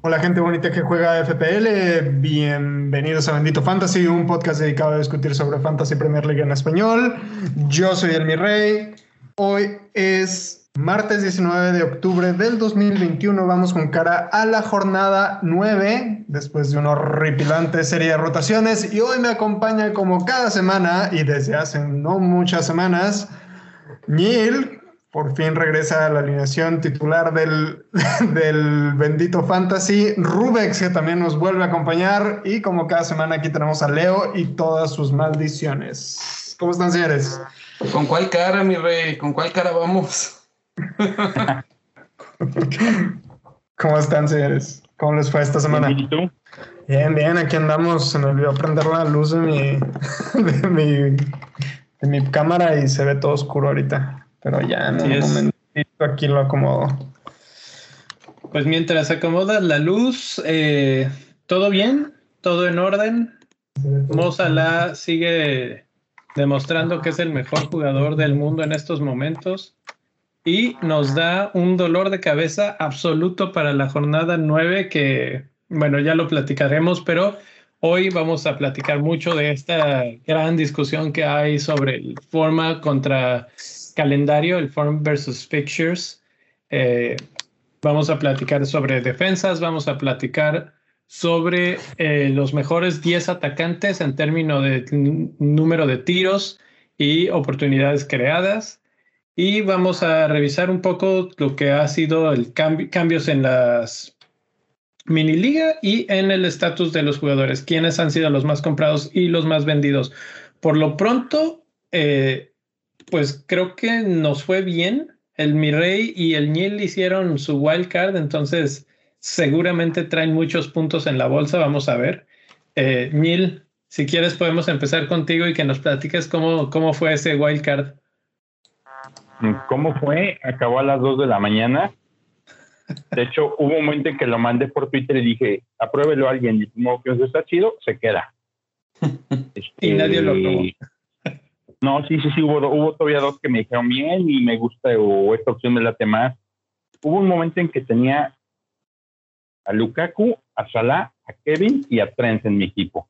Hola gente bonita que juega FPL, bienvenidos a Bendito Fantasy, un podcast dedicado a discutir sobre Fantasy Premier League en español. Yo soy el Mi Rey, hoy es martes 19 de octubre del 2021, vamos con cara a la jornada 9, después de una horripilante serie de rotaciones y hoy me acompaña como cada semana y desde hace no muchas semanas, Neil, por fin regresa a la alineación titular del, del bendito Fantasy. Rubex, que también nos vuelve a acompañar. Y como cada semana aquí tenemos a Leo y todas sus maldiciones. ¿Cómo están, señores? ¿Con cuál cara, mi rey? ¿Con cuál cara vamos? ¿Cómo están, señores? ¿Cómo les fue esta semana? ¿Y tú? Bien, bien, aquí andamos. Se me olvidó prender la luz de mi, de mi, de mi cámara y se ve todo oscuro ahorita. Pero ya en un es. momentito aquí lo acomodo. Pues mientras acomodas la luz, eh, todo bien, todo en orden. Mo Salah sigue demostrando que es el mejor jugador del mundo en estos momentos y nos da un dolor de cabeza absoluto para la jornada 9 que, bueno, ya lo platicaremos, pero hoy vamos a platicar mucho de esta gran discusión que hay sobre el forma contra calendario, el form versus fixtures. Eh, vamos a platicar sobre defensas, vamos a platicar sobre eh, los mejores 10 atacantes en términos de número de tiros y oportunidades creadas. Y vamos a revisar un poco lo que ha sido el cambi- cambios en las mini liga y en el estatus de los jugadores, quiénes han sido los más comprados y los más vendidos. Por lo pronto, eh, pues creo que nos fue bien. El Mirrey y el Niel hicieron su wild card, entonces seguramente traen muchos puntos en la bolsa. Vamos a ver. Eh, Niel, si quieres, podemos empezar contigo y que nos platiques cómo, cómo fue ese wild card. ¿Cómo fue? Acabó a las 2 de la mañana. De hecho, hubo un momento en que lo mandé por Twitter y dije, apruébelo a alguien. Y como que está chido, se queda. Y nadie lo aprobó. No, sí, sí, sí, hubo, hubo todavía dos que me dijeron bien y me gusta o esta opción me late más. Hubo un momento en que tenía a Lukaku, a Salah, a Kevin y a Trent en mi equipo.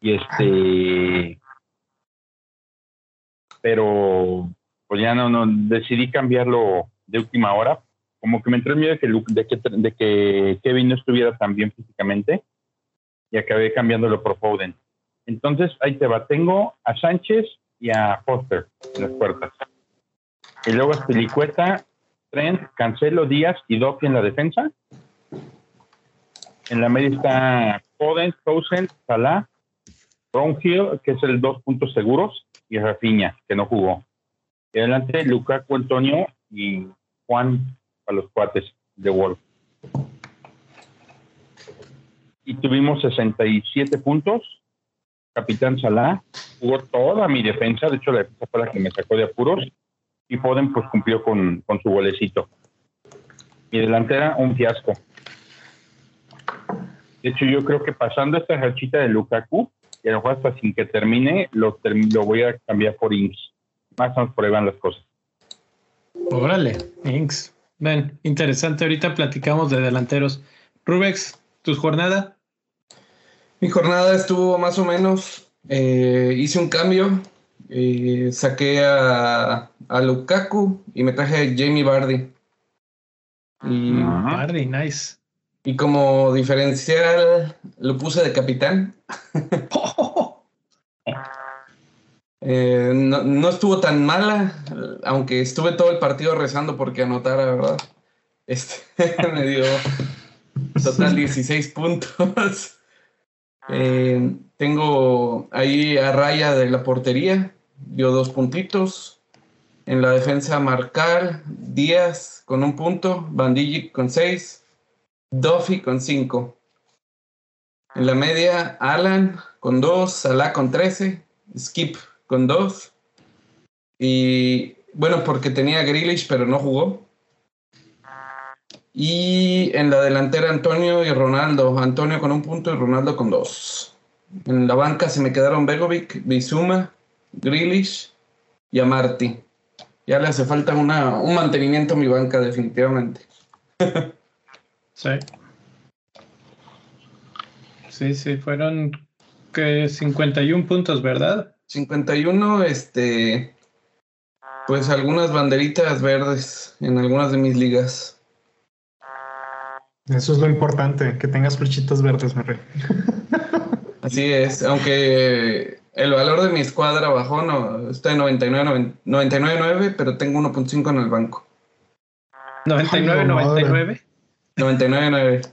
Y este, pero pues ya no, no decidí cambiarlo de última hora. Como que me entró el miedo de que, de que, Kevin no estuviera tan bien físicamente y acabé cambiándolo por Foden. Entonces, ahí te va. Tengo a Sánchez y a Foster en las puertas. Y luego a Pelicueta, Trent, Cancelo, Díaz y Doki en la defensa. En la media está Foden, Townsend, Salah, Brownhill, que es el dos puntos seguros, y Rafinha, que no jugó. Y adelante, Lukaku, Antonio y Juan a los cuates de Wolf. Y tuvimos 67 puntos. Capitán Salah jugó toda mi defensa, de hecho la defensa fue la que me sacó de apuros. Y Foden pues cumplió con, con su golecito. Mi delantera, un fiasco. De hecho, yo creo que pasando esta rachita de Lukaku, y a lo mejor hasta sin que termine, lo, term- lo voy a cambiar por Inks. Más o menos por ahí van las cosas. Órale, Inks. Ven, interesante. Ahorita platicamos de delanteros. Rubex, ¿tu jornada? Mi jornada estuvo más o menos. eh, hice un cambio. eh, saqué a, a Lukaku y me traje a Jamie Vardy. Y. Bardi, nice. Y como diferencial lo puse de capitán. Eh, no, no estuvo tan mala, aunque estuve todo el partido rezando porque anotara, ¿verdad? Este me dio total 16 puntos. Eh, tengo ahí a raya de la portería, dio dos puntitos. En la defensa, Marcal, Díaz con un punto, Bandigi con seis, Duffy con cinco. En la media, Alan con dos, Salah con 13, Skip con dos. Y bueno, porque tenía Grealish, pero no jugó. Y en la delantera, Antonio y Ronaldo. Antonio con un punto y Ronaldo con dos. En la banca se me quedaron Begovic, Bizuma, Grealish y Amarty. Ya le hace falta un mantenimiento a mi banca, definitivamente. sí. Sí, sí, fueron que 51 puntos, ¿verdad? 51, este, pues algunas banderitas verdes en algunas de mis ligas. Eso es lo importante, que tengas flechitas verdes, me Así es, aunque el valor de mi escuadra bajó, no, está en 99.9, 99, pero tengo 1.5 en el banco. 99, 99. 99.9.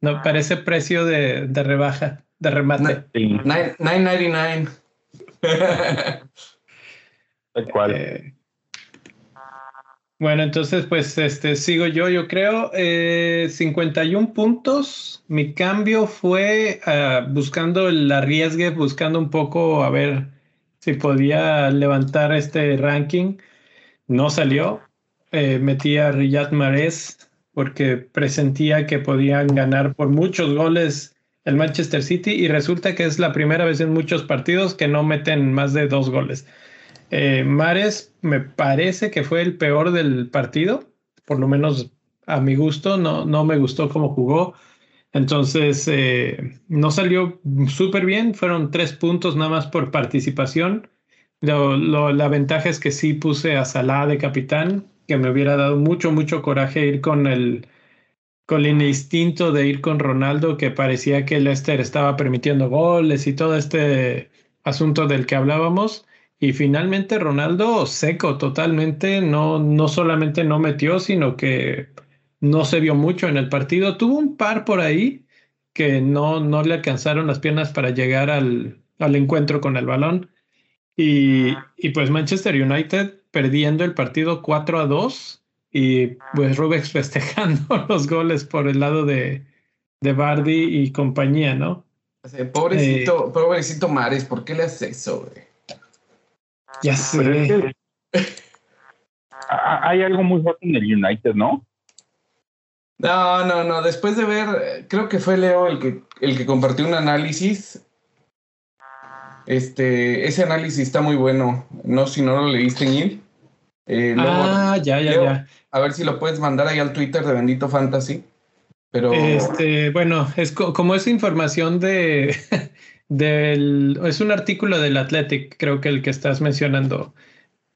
No, parece precio de, de rebaja, de remate. 9.99. Tal cual. Eh, bueno, entonces pues este sigo yo, yo creo, 51 eh, puntos. Mi cambio fue uh, buscando el arriesgue, buscando un poco a ver si podía levantar este ranking. No salió. Eh, metí a Riyad Mahrez porque presentía que podían ganar por muchos goles el Manchester City y resulta que es la primera vez en muchos partidos que no meten más de dos goles. Eh, Mares me parece que fue el peor del partido, por lo menos a mi gusto, no, no me gustó cómo jugó. Entonces, eh, no salió súper bien, fueron tres puntos nada más por participación. la ventaja es que sí puse a Salah de capitán, que me hubiera dado mucho, mucho coraje ir con el, con el instinto de ir con Ronaldo, que parecía que Leicester estaba permitiendo goles y todo este asunto del que hablábamos. Y finalmente Ronaldo seco totalmente, no, no solamente no metió, sino que no se vio mucho en el partido. Tuvo un par por ahí que no, no le alcanzaron las piernas para llegar al, al encuentro con el balón. Y, y, pues Manchester United perdiendo el partido 4 a 2 y pues Rubex festejando los goles por el lado de, de Bardi y compañía, ¿no? pobrecito, eh, pobrecito Mares, ¿por qué le haces eso, güey? Ya sé. hay algo muy fuerte en el United, ¿no? No, no, no. Después de ver, creo que fue Leo el que, el que compartió un análisis. Este, ese análisis está muy bueno. No, si no lo leíste, Neil. Eh, ah, ya, ya, ya. A ver si lo puedes mandar ahí al Twitter de Bendito Fantasy. Pero. Este, bueno, es como es información de, del, es un artículo del Athletic, creo que el que estás mencionando,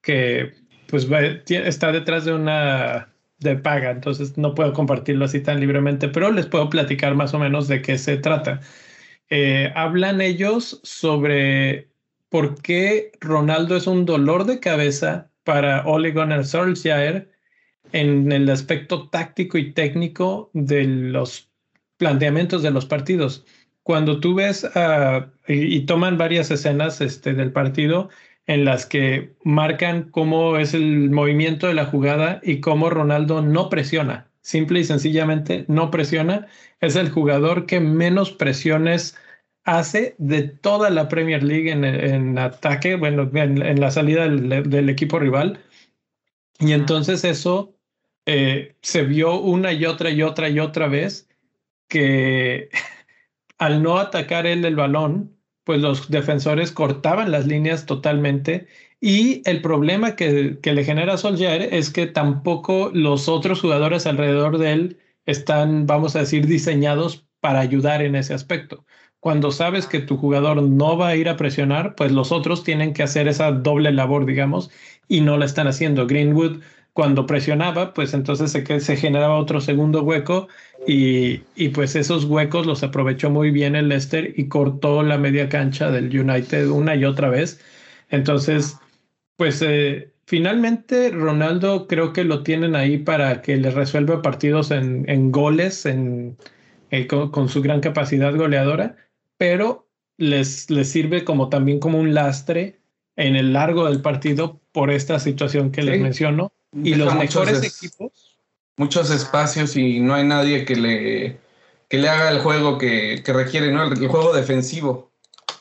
que pues está detrás de una de paga, entonces no puedo compartirlo así tan libremente, pero les puedo platicar más o menos de qué se trata. Eh, hablan ellos sobre por qué Ronaldo es un dolor de cabeza para Ole Gunnar Solskjaer en el aspecto táctico y técnico de los planteamientos de los partidos. Cuando tú ves y, toman varias escenas este, del partido en las que marcan cómo es el movimiento de la jugada y cómo Ronaldo no presiona, simple y sencillamente no presiona, es el jugador que menos presiones hace de toda la Premier League en, ataque, bueno, en, la salida del, equipo rival. Y entonces eso eh, se vio una y otra y otra y otra vez que al no atacar él el balón, pues los defensores cortaban las líneas totalmente y el problema que, le genera a Solskjaer es que tampoco los otros jugadores alrededor de él están, vamos a decir, diseñados para ayudar en ese aspecto. Cuando sabes que tu jugador no va a ir a presionar, pues los otros tienen que hacer esa doble labor, digamos, y no la están haciendo. Greenwood cuando presionaba, pues entonces se, se generaba otro segundo hueco y, y, pues esos huecos los aprovechó muy bien el Leicester y cortó la media cancha del United una y otra vez. Entonces, pues eh, finalmente Ronaldo creo que lo tienen ahí para que le resuelva partidos en, en goles, en, eh, con, su gran capacidad goleadora, pero les, les sirve como también como un lastre en el largo del partido por esta situación que les menciono y los mejores equipos. Muchos espacios y no hay nadie que le, que le haga el juego que, requiere, ¿no? El, juego defensivo.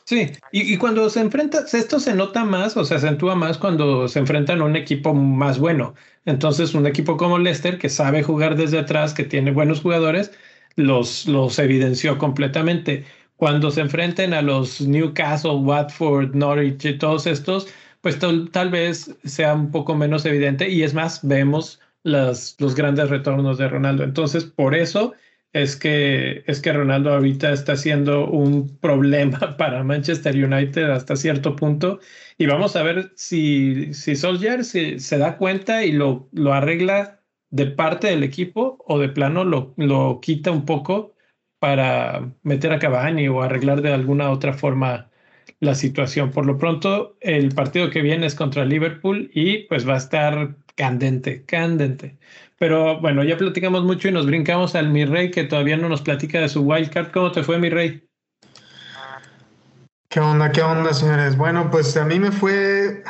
Sí, y, cuando se enfrenta, esto se nota más o se acentúa más cuando se enfrentan a un equipo más bueno. Entonces, un equipo como Leicester, que sabe jugar desde atrás, que tiene buenos jugadores, los, los evidenció completamente. cuando se enfrenten a los Newcastle, Watford, Norwich y todos estos, pues tal, vez sea un poco menos evidente y es más, vemos las, los grandes retornos de Ronaldo. Entonces, por eso es que, es que Ronaldo ahorita está siendo un problema para Manchester United hasta cierto punto. Y vamos a ver si, si Solskjaer se, se da cuenta y lo, lo arregla de parte del equipo o de plano lo, lo quita un poco para meter a Cavani o arreglar de alguna otra forma la situación. Por lo pronto, el partido que viene es contra Liverpool y pues va a estar candente, candente. Pero bueno, ya platicamos mucho y nos brincamos al mi rey que todavía no nos platica de su wildcard. ¿Cómo te fue mi rey? ¿Qué onda? ¿Qué onda, señores? Bueno, pues a mí me fue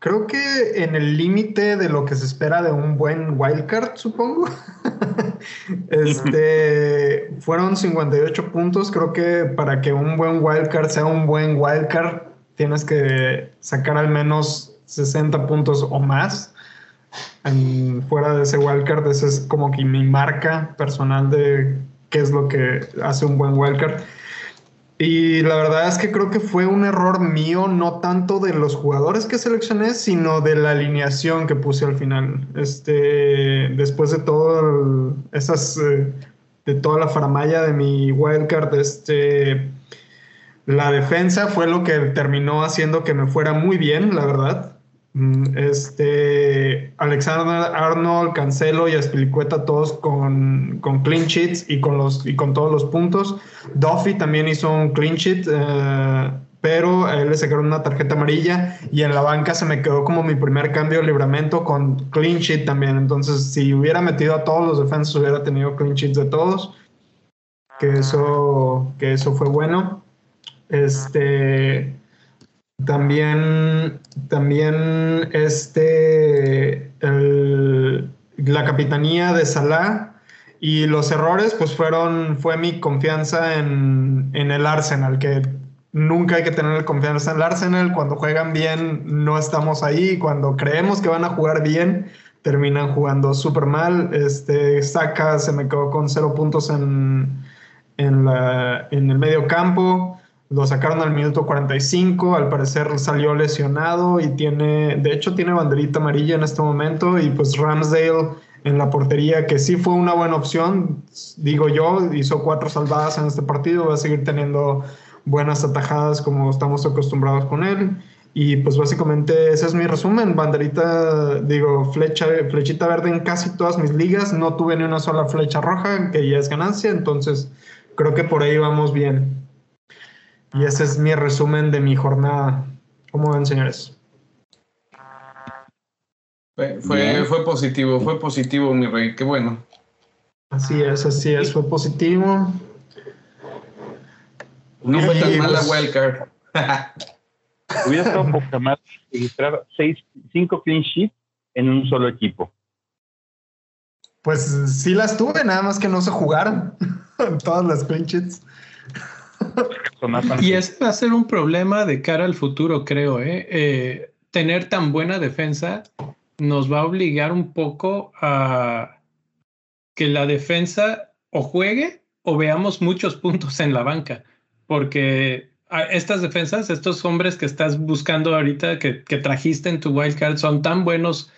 Creo que en el límite de lo que se espera de un buen wildcard, supongo. este, fueron 58 puntos. Creo que para que un buen wildcard sea un buen wildcard, tienes que sacar al menos 60 puntos o más. Fuera de ese wildcard, esa es como que mi marca personal de qué es lo que hace un buen wildcard. Y la verdad es que creo que fue un error mío, no tanto de los jugadores que seleccioné, sino de la alineación que puse al final. Este, después de todo esas, eh, de toda la faramaya de mi wildcard, este, la defensa fue lo que terminó haciendo que me fuera muy bien, la verdad. Mm, este, Alexander Arnold, Cancelo y Aspilicueta todos con, con, clean sheets y con, los, y con todos los puntos. Duffy también hizo un clean sheet, eh, pero a él le sacaron una tarjeta amarilla y en la banca se me quedó como mi primer cambio de libramento con clean sheet también. Entonces, si hubiera metido a todos los defensas, hubiera tenido clean sheets de todos. Que eso, que eso fue bueno. Este también, también este, la capitanía de Salah y los errores, pues fueron, fue mi confianza en, en el Arsenal, que nunca hay que tener confianza en el Arsenal. Cuando juegan bien, no estamos ahí. Cuando creemos que van a jugar bien, terminan jugando súper mal. Este, Saka se me quedó con cero puntos en, en el medio campo. Lo sacaron al minuto 45, al parecer salió lesionado y tiene, de hecho tiene banderita amarilla en este momento y pues Ramsdale en la portería, que sí fue una buena opción, digo yo, hizo cuatro salvadas en este partido, va a seguir teniendo buenas atajadas como estamos acostumbrados con él. Y pues básicamente ese es mi resumen, banderita, digo, flecha, flechita verde en casi todas mis ligas, no tuve ni una sola flecha roja, que ya es ganancia, entonces creo que por ahí vamos bien. Y ese es mi resumen de mi jornada. ¿Cómo ven, señores? Fue, fue, positivo, fue positivo, mi rey, qué bueno. Así es, así es, fue positivo. No fue tan mala pues, wildcard. Hubiera estado poca más registrar seis, cinco clean sheets en un solo equipo. Pues sí las tuve, nada más que no se jugaron todas las clean sheets. Y ese va a ser un problema de cara al futuro, creo. ¿eh? ¿eh? tener tan buena defensa nos va a obligar un poco a que la defensa o juegue o veamos muchos puntos en la banca, porque estas defensas, estos hombres que estás buscando ahorita, que, que trajiste en tu wildcard, son tan buenos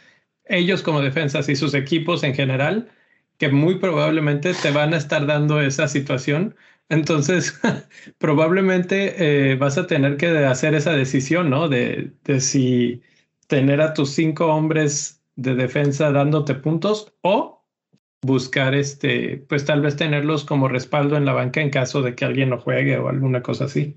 ellos como defensas y sus equipos en general, que muy probablemente te van a estar dando esa situación entonces, probablemente eh, vas a tener que hacer esa decisión, ¿no? De, de, si tener a tus cinco hombres de defensa dándote puntos o buscar, este, pues tal vez tenerlos como respaldo en la banca en caso de que alguien no juegue o alguna cosa así.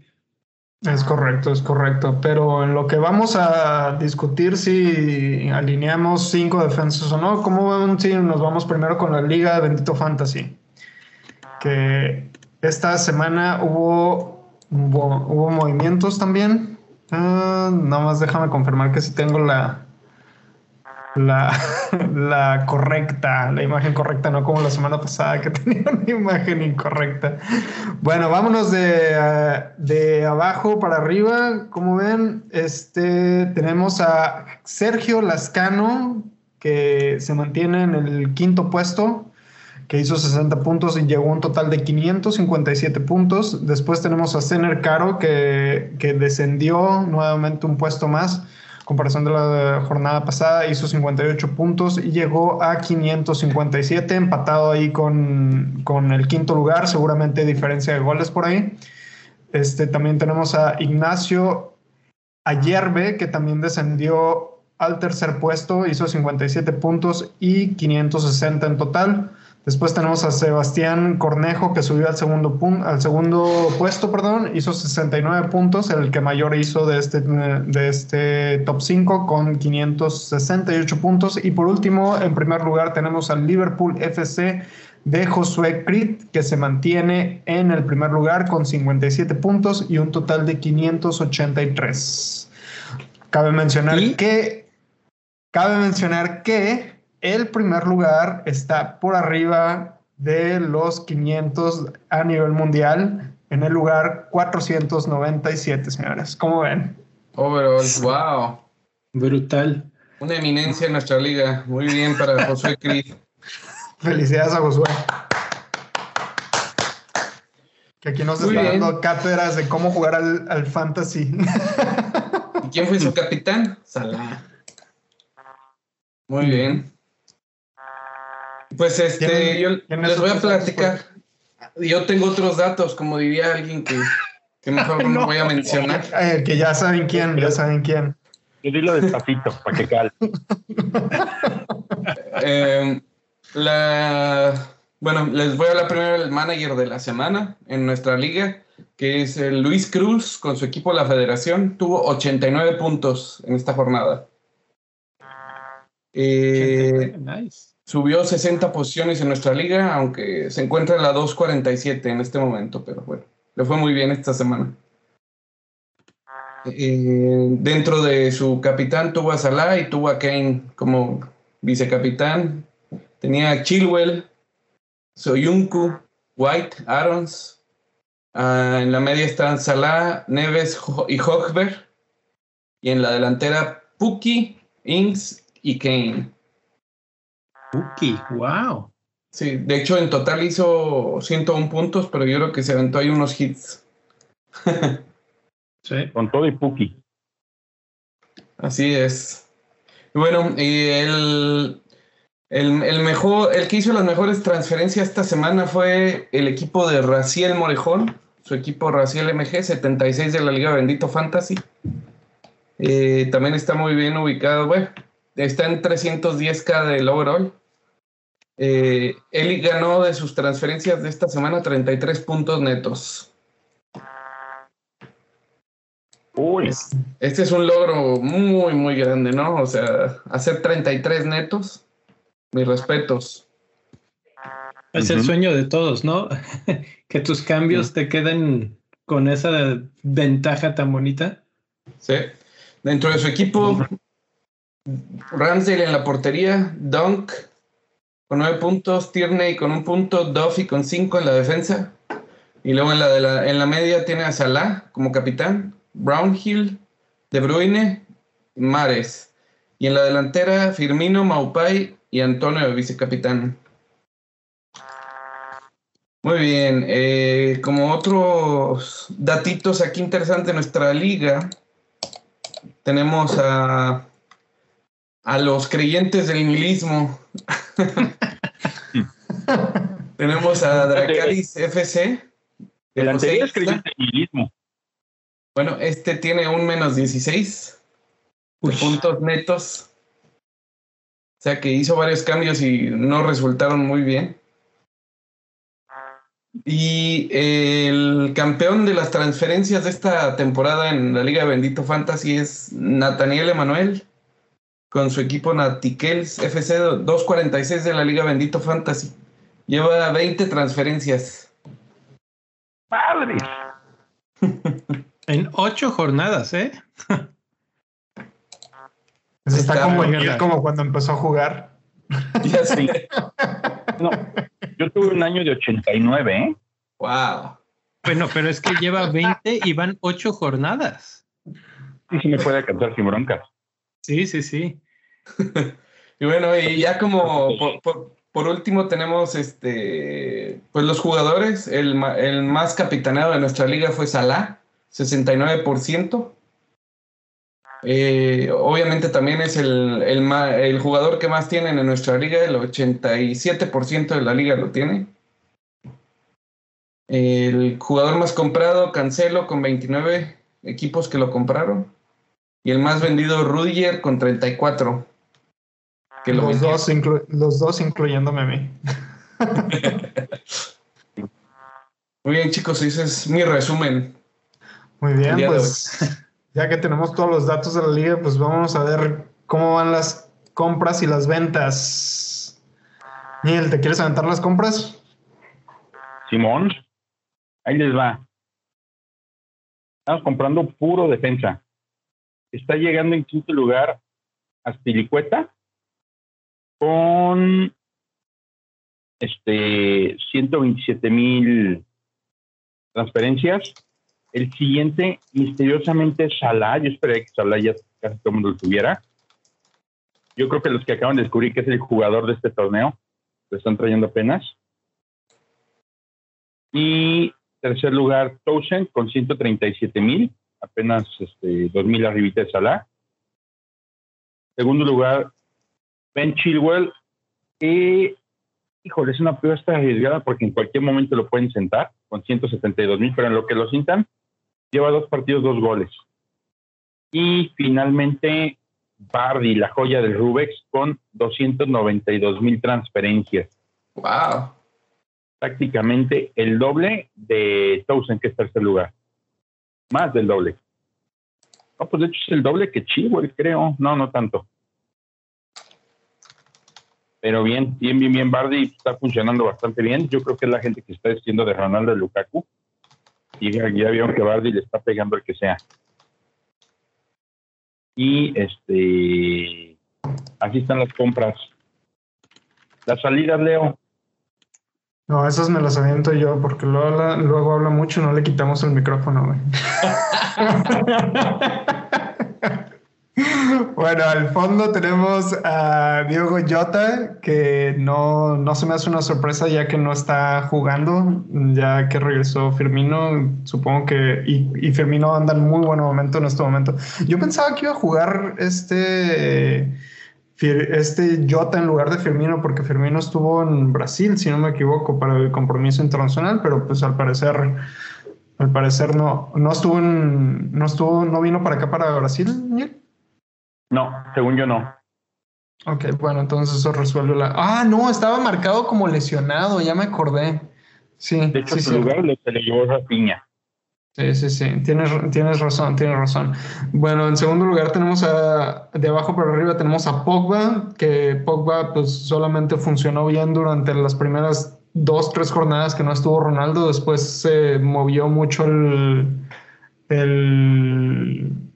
Es correcto, es correcto. Pero en lo que vamos a discutir si alineamos cinco defensas o no, ¿cómo si nos vamos primero con la Liga de Bendito Fantasy? Que esta semana hubo, hubo, movimientos también. Uh, nada más déjame confirmar que sí tengo la, la, correcta, la imagen correcta, no como la semana pasada que tenía una imagen incorrecta. Bueno, vámonos de, uh, de abajo para arriba. Como ven, este, tenemos a Sergio Lascano, que se mantiene en el quinto puesto que hizo 60 puntos y llegó a un total de 557 puntos. Después tenemos a Zener Caro, que, que descendió nuevamente un puesto más comparación de la jornada pasada, hizo 58 puntos y llegó a 557, empatado ahí con, con, el quinto lugar, seguramente diferencia de goles por ahí. Este, también tenemos a Ignacio Ayerbe, que también descendió al tercer puesto, hizo 57 puntos y 560 en total. Después tenemos a Sebastián Cornejo, que subió al segundo, al segundo puesto, perdón, hizo 69 puntos, el que mayor hizo de este, de este top 5 con 568 puntos. Y por último, en primer lugar, tenemos al Liverpool FC de Josué Crit, que se mantiene en el primer lugar con 57 puntos y un total de 583. Cabe mencionar que cabe mencionar que el primer lugar está por arriba de los 500 a nivel mundial, en el lugar 497, señores. ¿Cómo ven? Overall, wow. Brutal. Una eminencia en nuestra liga. Muy bien para Josué Cris. Felicidades a Josué. Que aquí nos está dando cátedras de cómo jugar al, al fantasy. ¿Y quién fue su capitán? Salah. Muy bien. Pues este, yo les voy a platicar. Yo tengo otros datos, como diría alguien que, que mejor no, voy a mencionar. Eh, que ya saben quién, ya saben quién. Yo dilo despacito, para que cal. eh, la, bueno, les voy a hablar primero del manager de la semana en nuestra liga, que es el Luis Cruz, con su equipo La Federación. Tuvo 89 puntos en esta jornada. Eh, nice. Subió 60 posiciones en nuestra liga, aunque se encuentra en la 247 en este momento, pero bueno, le fue muy bien esta semana. Eh, dentro de su capitán tuvo a Salah y tuvo a Kane como vicecapitán. Tenía a Chilwell, Soyuncu, White, Arons. Ah, en la media están Salah, Neves y Hochberg. Y en la delantera Puki, Ings y Kane. Puki, wow. Sí, de hecho en total hizo 101 puntos, pero yo creo que se aventó ahí unos hits. sí. Con todo y Puki. Así es. Bueno, y el, el, el, mejor, el que hizo las mejores transferencias esta semana fue el equipo de Raciel Morejón, su equipo Raciel MG, 76 de la Liga Bendito Fantasy. Eh, también está muy bien ubicado, bueno, está en 310k del overall. Eh, él ganó de sus transferencias de esta semana 33 puntos netos. Uy. Este es un logro muy, muy grande, ¿no? O sea, hacer 33 netos, mis respetos. Es el sueño de todos, ¿no? que tus cambios te queden con esa ventaja tan bonita. Sí. Dentro de su equipo, Ramsdale en la portería, Dunk con nueve puntos, Tierney con un punto, Duffy con cinco en la defensa. Y luego en la, en la media tiene a Salah como capitán, Brownhill, De Bruyne, Mares. Y en la delantera, Firmino, Maupay y Antonio, vicecapitán. Muy bien, eh, como otros datitos aquí interesantes de nuestra liga, tenemos a a los creyentes del nihilismo. Tenemos a Dracaris FC. El anterior es creyente del nihilismo. Bueno, este tiene un menos 16 puntos netos. O sea que hizo varios cambios y no resultaron muy bien. Y el campeón de las transferencias de esta temporada en la Liga Bendito Fantasy es Nathaniel Emanuel con su equipo Natikels FC 246 de la Liga Bendito Fantasy. Lleva 20 transferencias. ¡Padre! en 8 jornadas, ¿eh? Eso está, como, como cuando empezó a jugar. Ya sí. no, yo tuve un año de 89, ¿eh? ¡Wow! Bueno, pero es que lleva 20 y van 8 jornadas. Sí, sí me puede cantar sin broncas. Sí, sí, sí. y bueno, y ya como por último tenemos este, pues los jugadores. El, más capitaneado de nuestra liga fue Salah, 69%. Eh, obviamente también es el, el, jugador que más tienen en nuestra liga, el 87% de la liga lo tiene. El jugador más comprado, Cancelo, con 29 equipos que lo compraron. Y el más vendido, Rudiger, con 34 los, dos los dos incluyéndome a mí. Muy bien, chicos, ese es mi resumen. Muy bien, pues ya que tenemos todos los datos de la liga, pues vamos a ver cómo van las compras y las ventas. Miguel, ¿te quieres aventar las compras? Simón, ahí les va. Estamos comprando puro defensa. Está llegando en quinto lugar Aspilicueta con este 127 mil transferencias. El siguiente, misteriosamente, Salah. Yo esperaría que Salah ya casi todo el mundo lo tuviera. Yo creo que los que acaban de descubrir que es el jugador de este torneo, lo están trayendo apenas. Y tercer lugar, Towson con 137 mil, apenas este, 2 mil arribita de Salah. Segundo lugar, Ben Chilwell, y híjole, es una apuesta arriesgada porque en cualquier momento lo pueden sentar con 172 mil, pero en lo que lo sientan, lleva dos partidos, dos goles. Y finalmente, Bardi, la joya del Rubex, con 292 mil transferencias. ¡Wow! Prácticamente el doble de Towson, que es tercer lugar. Más del doble. No, pues de hecho es el doble que Chilwell, creo. No, no tanto. Pero bien, bien, bien, bien, Bardi está funcionando bastante bien. Yo creo que es la gente que está diciendo de Ronaldo y Lukaku. Y ya, vieron que Bardi le está pegando el que sea. Y este, así están las compras. Las salidas, Leo. No, esas me las aviento yo porque luego habla, luego habla mucho y no le quitamos el micrófono, güey. Bueno, al fondo tenemos a Diego Jota, que no, no, se me hace una sorpresa ya que no está jugando, ya que regresó Firmino, supongo que, y, Firmino anda en muy buen momento en este momento. Yo pensaba que iba a jugar este, este Jota en lugar de Firmino, porque Firmino estuvo en Brasil, si no me equivoco, para el compromiso internacional, pero pues al parecer... Al parecer no, no estuvo en, no estuvo, no vino para acá para Brasil, no, según yo no. Ok, bueno, entonces eso resuelve la. Ah, no, estaba marcado como lesionado, ya me acordé. Sí. De hecho, sí, su lugar se le llevó esa piña. Sí, sí, sí, tienes, tienes razón, tienes razón. Bueno, en segundo lugar tenemos a, de abajo para arriba tenemos a Pogba, que Pogba pues solamente funcionó bien durante las primeras dos, tres jornadas que no estuvo Ronaldo, después se movió mucho el, el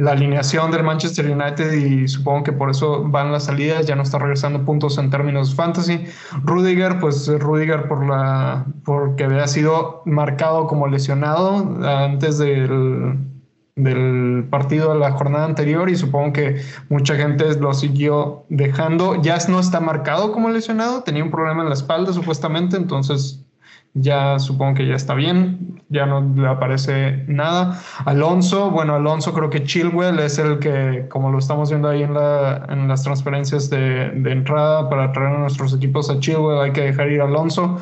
la alineación del Manchester United y supongo que por eso van las salidas, ya no está regresando puntos en términos fantasy. Rudiger, pues Rudiger por la porque había sido marcado como lesionado antes del, del partido de la jornada anterior y supongo que mucha gente lo siguió dejando. Ya no está marcado como lesionado, tenía un problema en la espalda supuestamente, entonces ya supongo que ya está bien, ya no le aparece nada. Alonso, bueno, Alonso creo que Chilwell es el que, como lo estamos viendo ahí en, la, en las transferencias de, de, entrada para traer a nuestros equipos a Chilwell, hay que dejar ir a Alonso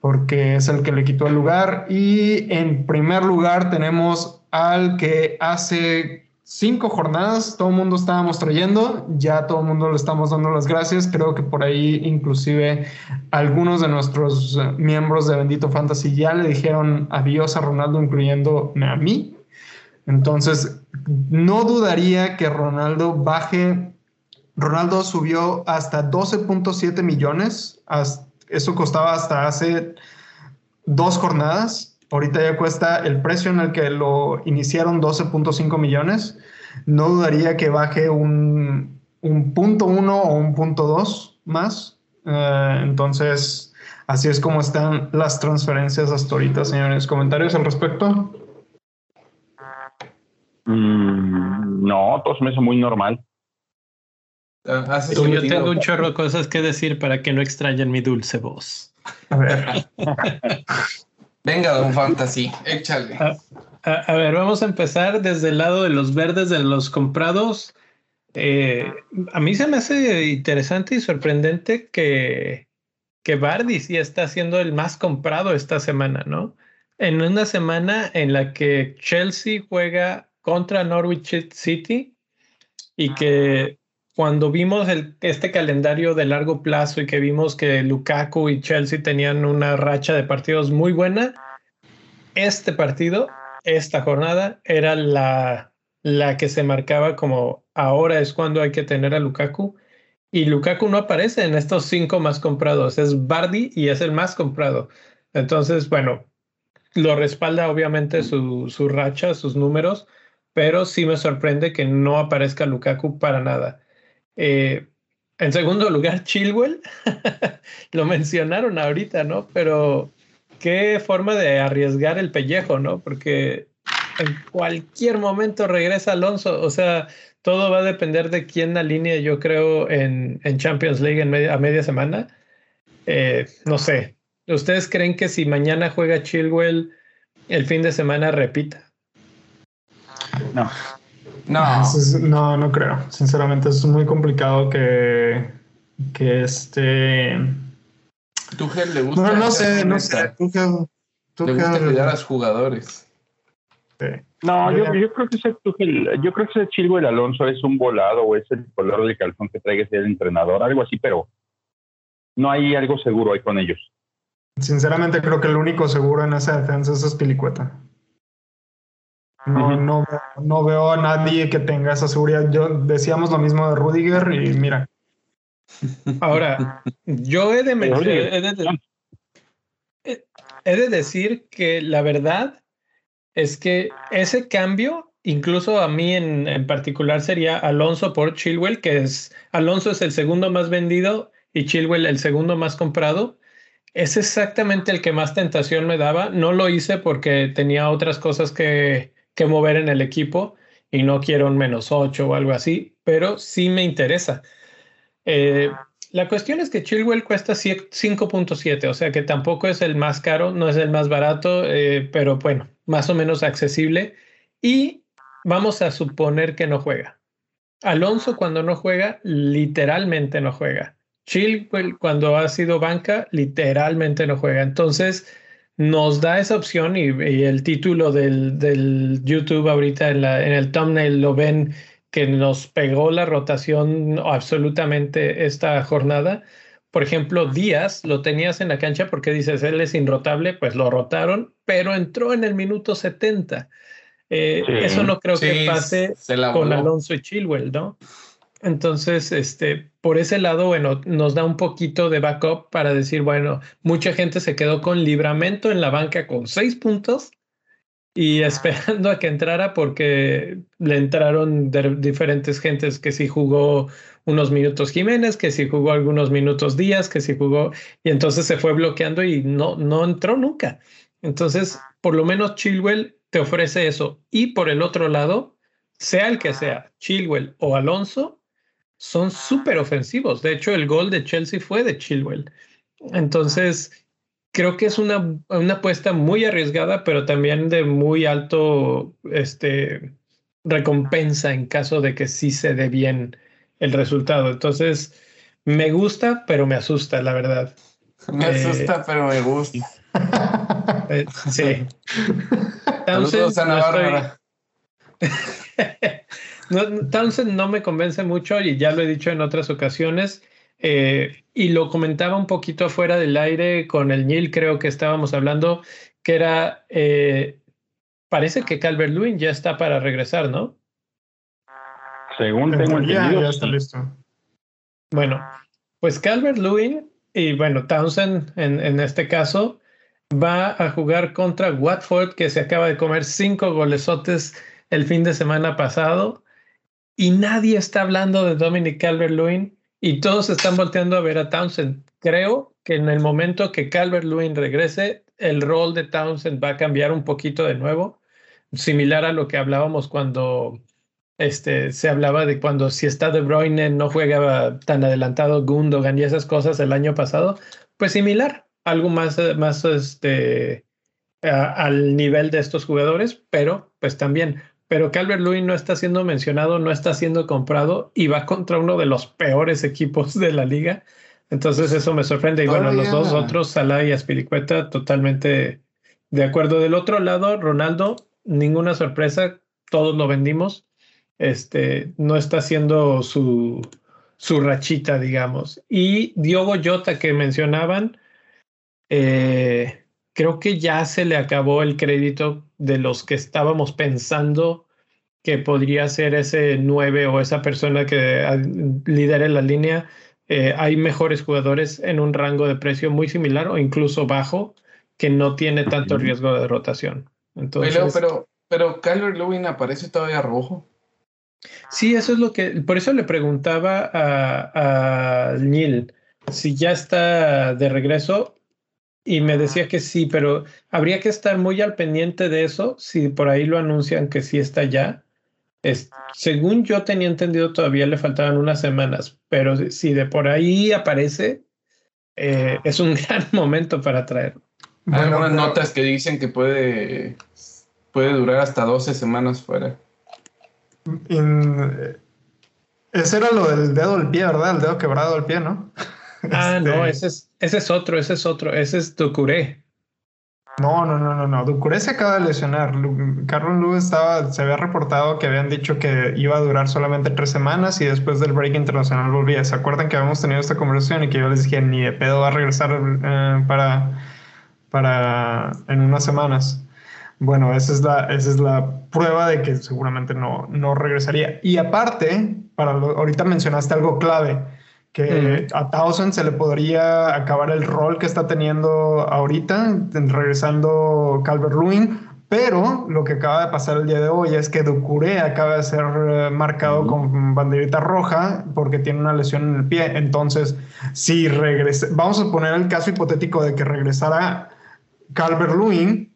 porque es el que le quitó el lugar. Y en primer lugar tenemos al que hace cinco jornadas todo el mundo estábamos trayendo, ya todo el mundo le estamos dando las gracias, creo que por ahí inclusive algunos de nuestros eh, miembros de Bendito Fantasy ya le dijeron adiós a Ronaldo, incluyéndome a mí. Entonces, no dudaría que Ronaldo baje. Ronaldo subió hasta 12.7 millones, eso costaba hasta hace dos jornadas Ahorita ya cuesta el precio en el que lo iniciaron 12.5 millones. No dudaría que baje un, un punto uno o un punto dos más. Eh, entonces, así es como están las transferencias hasta ahorita, señores. ¿Comentarios al respecto? Mm, no, todo se me hace muy normal. Ah, Yo tengo un chorro de cosas que decir para que no extrañen mi dulce voz. A ver, Venga, Don Fantasy, échale. A, a ver, vamos a empezar desde el lado de los verdes de los comprados. Eh, a mí se me hace interesante y sorprendente que, que Bardi sí está siendo el más comprado esta semana, ¿no? En una semana en la que Chelsea juega contra Norwich City y que cuando vimos el, este calendario de largo plazo y que vimos que Lukaku y Chelsea tenían una racha de partidos muy buena, este partido, esta jornada, era la, la que se marcaba como ahora es cuando hay que tener a Lukaku. Y Lukaku no aparece en estos cinco más comprados, es Bardi y es el más comprado. Entonces, bueno, lo respalda obviamente su, su racha, sus números, pero sí me sorprende que no aparezca Lukaku para nada. Eh, en segundo lugar, Chilwell, lo mencionaron ahorita, ¿no? Pero qué forma de arriesgar el pellejo, ¿no? Porque en cualquier momento regresa Alonso, o sea, todo va a depender de quién alinee, yo creo, en, Champions League media, a media semana. Eh, no sé, ¿ustedes creen que si mañana juega Chilwell, el fin de semana repita? No. No, es- no, no creo. Sinceramente, es muy complicado que, que este. Tuchel le gusta. No, no sé, no sé. Tuchel- Le gusta Tuchel- cuidar a los jugadores. sí. No, Yo creo que ese Tuchel- yo creo que ese Chilwell Alonso es un volado o es el color del calzón que traiga ese el entrenador, algo así, pero no hay algo seguro ahí con ellos. Sinceramente, creo que el único seguro en esa defensa es Spilicueta. No, no, no veo a nadie que tenga esa seguridad. Yo decíamos lo mismo de Rudiger y mira, Ahora, yo he de, he he de decir que la verdad es que ese cambio, incluso a mí en, en particular, sería Alonso por Chilwell, que es Alonso es el segundo más vendido y Chilwell el segundo más comprado. Es exactamente el que más tentación me daba. No lo hice porque tenía otras cosas que, que mover en el equipo y no quiero un menos 8 o algo así, pero sí me interesa. Eh, la cuestión es que Chilwell cuesta sie- 5.7, o sea que tampoco es el más caro, no es el más barato, eh, pero bueno, más o menos accesible. Y vamos a suponer que no juega. Alonso cuando no juega, literalmente no juega. Chilwell cuando ha sido banca, literalmente no juega. Entonces nos da esa opción y, y el título del, del YouTube ahorita en, la, en el thumbnail lo ven que nos pegó la rotación absolutamente esta jornada. Por ejemplo, Díaz lo tenías en la cancha porque dices, él es inrotable, pues lo rotaron, pero entró en el minuto 70. Eh, Sí. Eso no creo que pase con. Alonso y Chilwell, ¿no? Entonces, este, por ese lado, bueno, nos da un poquito de backup para decir, bueno, mucha gente se quedó con libramento en la banca con seis puntos y esperando a que entrara porque le entraron de diferentes gentes que si jugó unos minutos Jiménez, que si jugó algunos minutos Díaz, que si jugó y entonces se fue bloqueando y no, no entró nunca. Entonces, por lo menos Chilwell te ofrece eso. Y por el otro lado, sea el que sea, Chilwell o Alonso, son súper ofensivos. De hecho, el gol de Chelsea fue de Chilwell. Entonces, creo que es una, una apuesta muy arriesgada, pero también de muy alto este, recompensa en caso de que sí se dé bien el resultado. Entonces, me gusta, pero me asusta, la verdad. Me Eh, asusta, pero me gusta. Eh, sí. Saludos a Ana no estoy-. No, Townsend no me convence mucho y ya lo he dicho en otras ocasiones. eh, y lo comentaba un poquito afuera del aire con el Nil, creo que estábamos hablando, que era, eh, parece que Calvert Lewin ya está para regresar, ¿no? Según en tengo entendido, ya está sí. listo. Bueno, pues Calvert Lewin y bueno, Townsend en, en este caso va a jugar contra Watford, que se acaba de comer cinco golesotes el fin de semana pasado. Y nadie está hablando de Dominic Calvert Lewin y todos están volteando a ver a Townsend. Creo que en el momento que Calvert Lewin regrese, el rol de Townsend va a cambiar un poquito de nuevo, similar a lo que hablábamos cuando Este, se hablaba de cuando si está De Bruyne no juega tan adelantado Gundogan y esas cosas el año pasado, pues similar, algo más, más este, al nivel de estos jugadores, pero pues también, pero Calvert Lewin no está siendo mencionado, no está siendo comprado y va contra uno de los peores equipos de la liga. Entonces eso me sorprende. Y bueno, los dos otros, Salah y Aspiricueta, totalmente de acuerdo. Del otro lado, Ronaldo, ninguna sorpresa, todos lo vendimos este, no está haciendo su, su rachita, digamos. Y Diogo Jota que mencionaban, eh, creo que ya se le acabó el crédito de los que estábamos pensando que podría ser ese 9 o esa persona que lidere la línea. Eh, hay mejores jugadores en un rango de precio muy similar o incluso bajo que no tiene tanto riesgo de rotación. Entonces, pero, pero, pero Kyler Lewin aparece todavía rojo. Sí, eso es lo que, por eso le preguntaba a, a Neil si ya está de regreso y me decía que sí, pero habría que estar muy al pendiente de eso si por ahí lo anuncian que sí está ya. Es, según yo tenía entendido, todavía le faltaban unas semanas, pero si de por ahí aparece, eh, es un gran momento para traerlo. Hay algunas notas que dicen que puede, puede durar hasta 12 semanas fuera. Ese era lo del dedo del pie, ¿verdad? El dedo quebrado del pie, ¿no? Ah, no, este, ese es, ese es otro, ese es otro, ese es Ducuré. No, no, no, no, no. Ducuré se acaba de lesionar. Carlos Luz estaba, se había reportado que habían dicho que iba a durar solamente tres semanas y después del break internacional volvía. ¿Se acuerdan que habíamos tenido esta conversación y que yo les dije ni de pedo va a regresar eh, para, para en unas semanas? Bueno, esa es la, esa es la prueba de que seguramente no, no regresaría. Y aparte, para ahorita mencionaste algo clave, que a Townsend se le podría acabar el rol que está teniendo ahorita, regresando Calvert Lewin, pero lo que acaba de pasar el día de hoy es que Ducuré acaba de ser eh, marcado con banderita roja porque tiene una lesión en el pie. Entonces, si regresa, vamos a poner el caso hipotético de que regresara Calvert Lewin,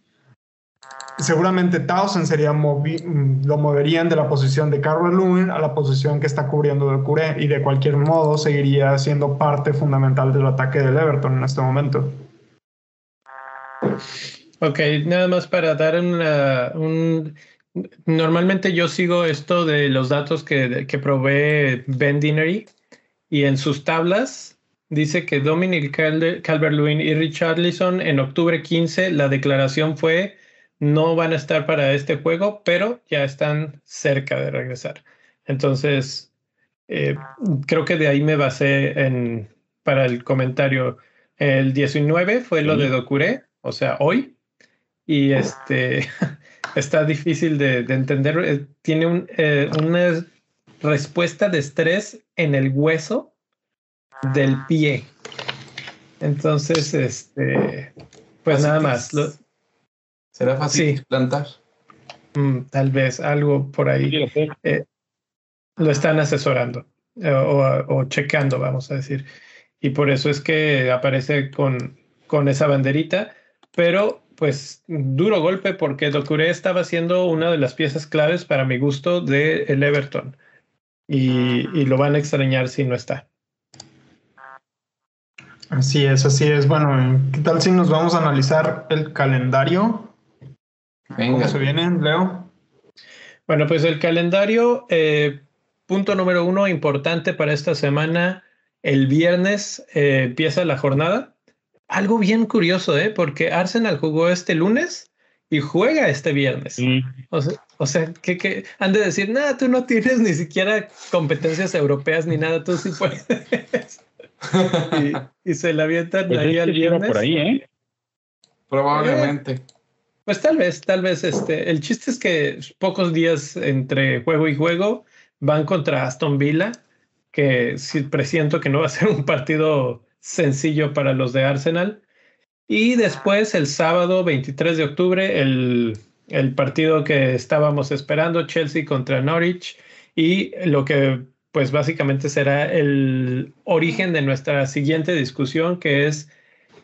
seguramente Townsend sería lo moverían de la posición de Carver Lewin a la posición que está cubriendo de Curé y de cualquier modo seguiría siendo parte fundamental del ataque del Everton en este momento. Ok, nada más para dar una, un... Normalmente yo sigo esto de los datos que, que provee Ben Dinery y en sus tablas dice que Dominic Calvert-Lewin y Richarlison en octubre 15 la declaración fue no van a estar para este juego, pero ya están cerca de regresar. Entonces, eh, creo que de ahí me basé en, para el comentario. El 19 fue lo de Docuré, o sea, hoy. Y este está difícil de, entender. Eh, tiene eh, una respuesta de estrés en el hueso del pie. Entonces, este, pues nada más. ¿Será fácil plantar? Mm, tal vez algo por ahí. Eh, lo están asesorando eh, o, checando, vamos a decir. Y por eso es que aparece con, con esa banderita. Pero pues duro golpe porque Docuré estaba siendo una de las piezas claves para mi gusto de el Everton. Y, y, lo van a extrañar si no está. Así es, así es. Bueno, ¿qué tal si nos vamos a analizar el calendario? ¿Cómo se vienen, Leo? Bueno, pues el calendario, eh, punto número uno, importante para esta semana. El viernes eh, empieza la jornada. Algo bien curioso, ¿eh? Porque Arsenal jugó este lunes y juega este viernes. O sea, que, han de decir, nada, tú no tienes ni siquiera competencias europeas ni nada, tú sí puedes. y, se la avientan pues ahí al viernes. Por ahí, ¿eh? Probablemente. Pues tal vez, tal vez este. El chiste es que pocos días entre juego y juego van contra Aston Villa, que sí presiento que no va a ser un partido sencillo para los de Arsenal. Y después el sábado 23 de octubre, el, el partido que estábamos esperando, Chelsea contra Norwich, y lo que pues básicamente será el origen de nuestra siguiente discusión, que es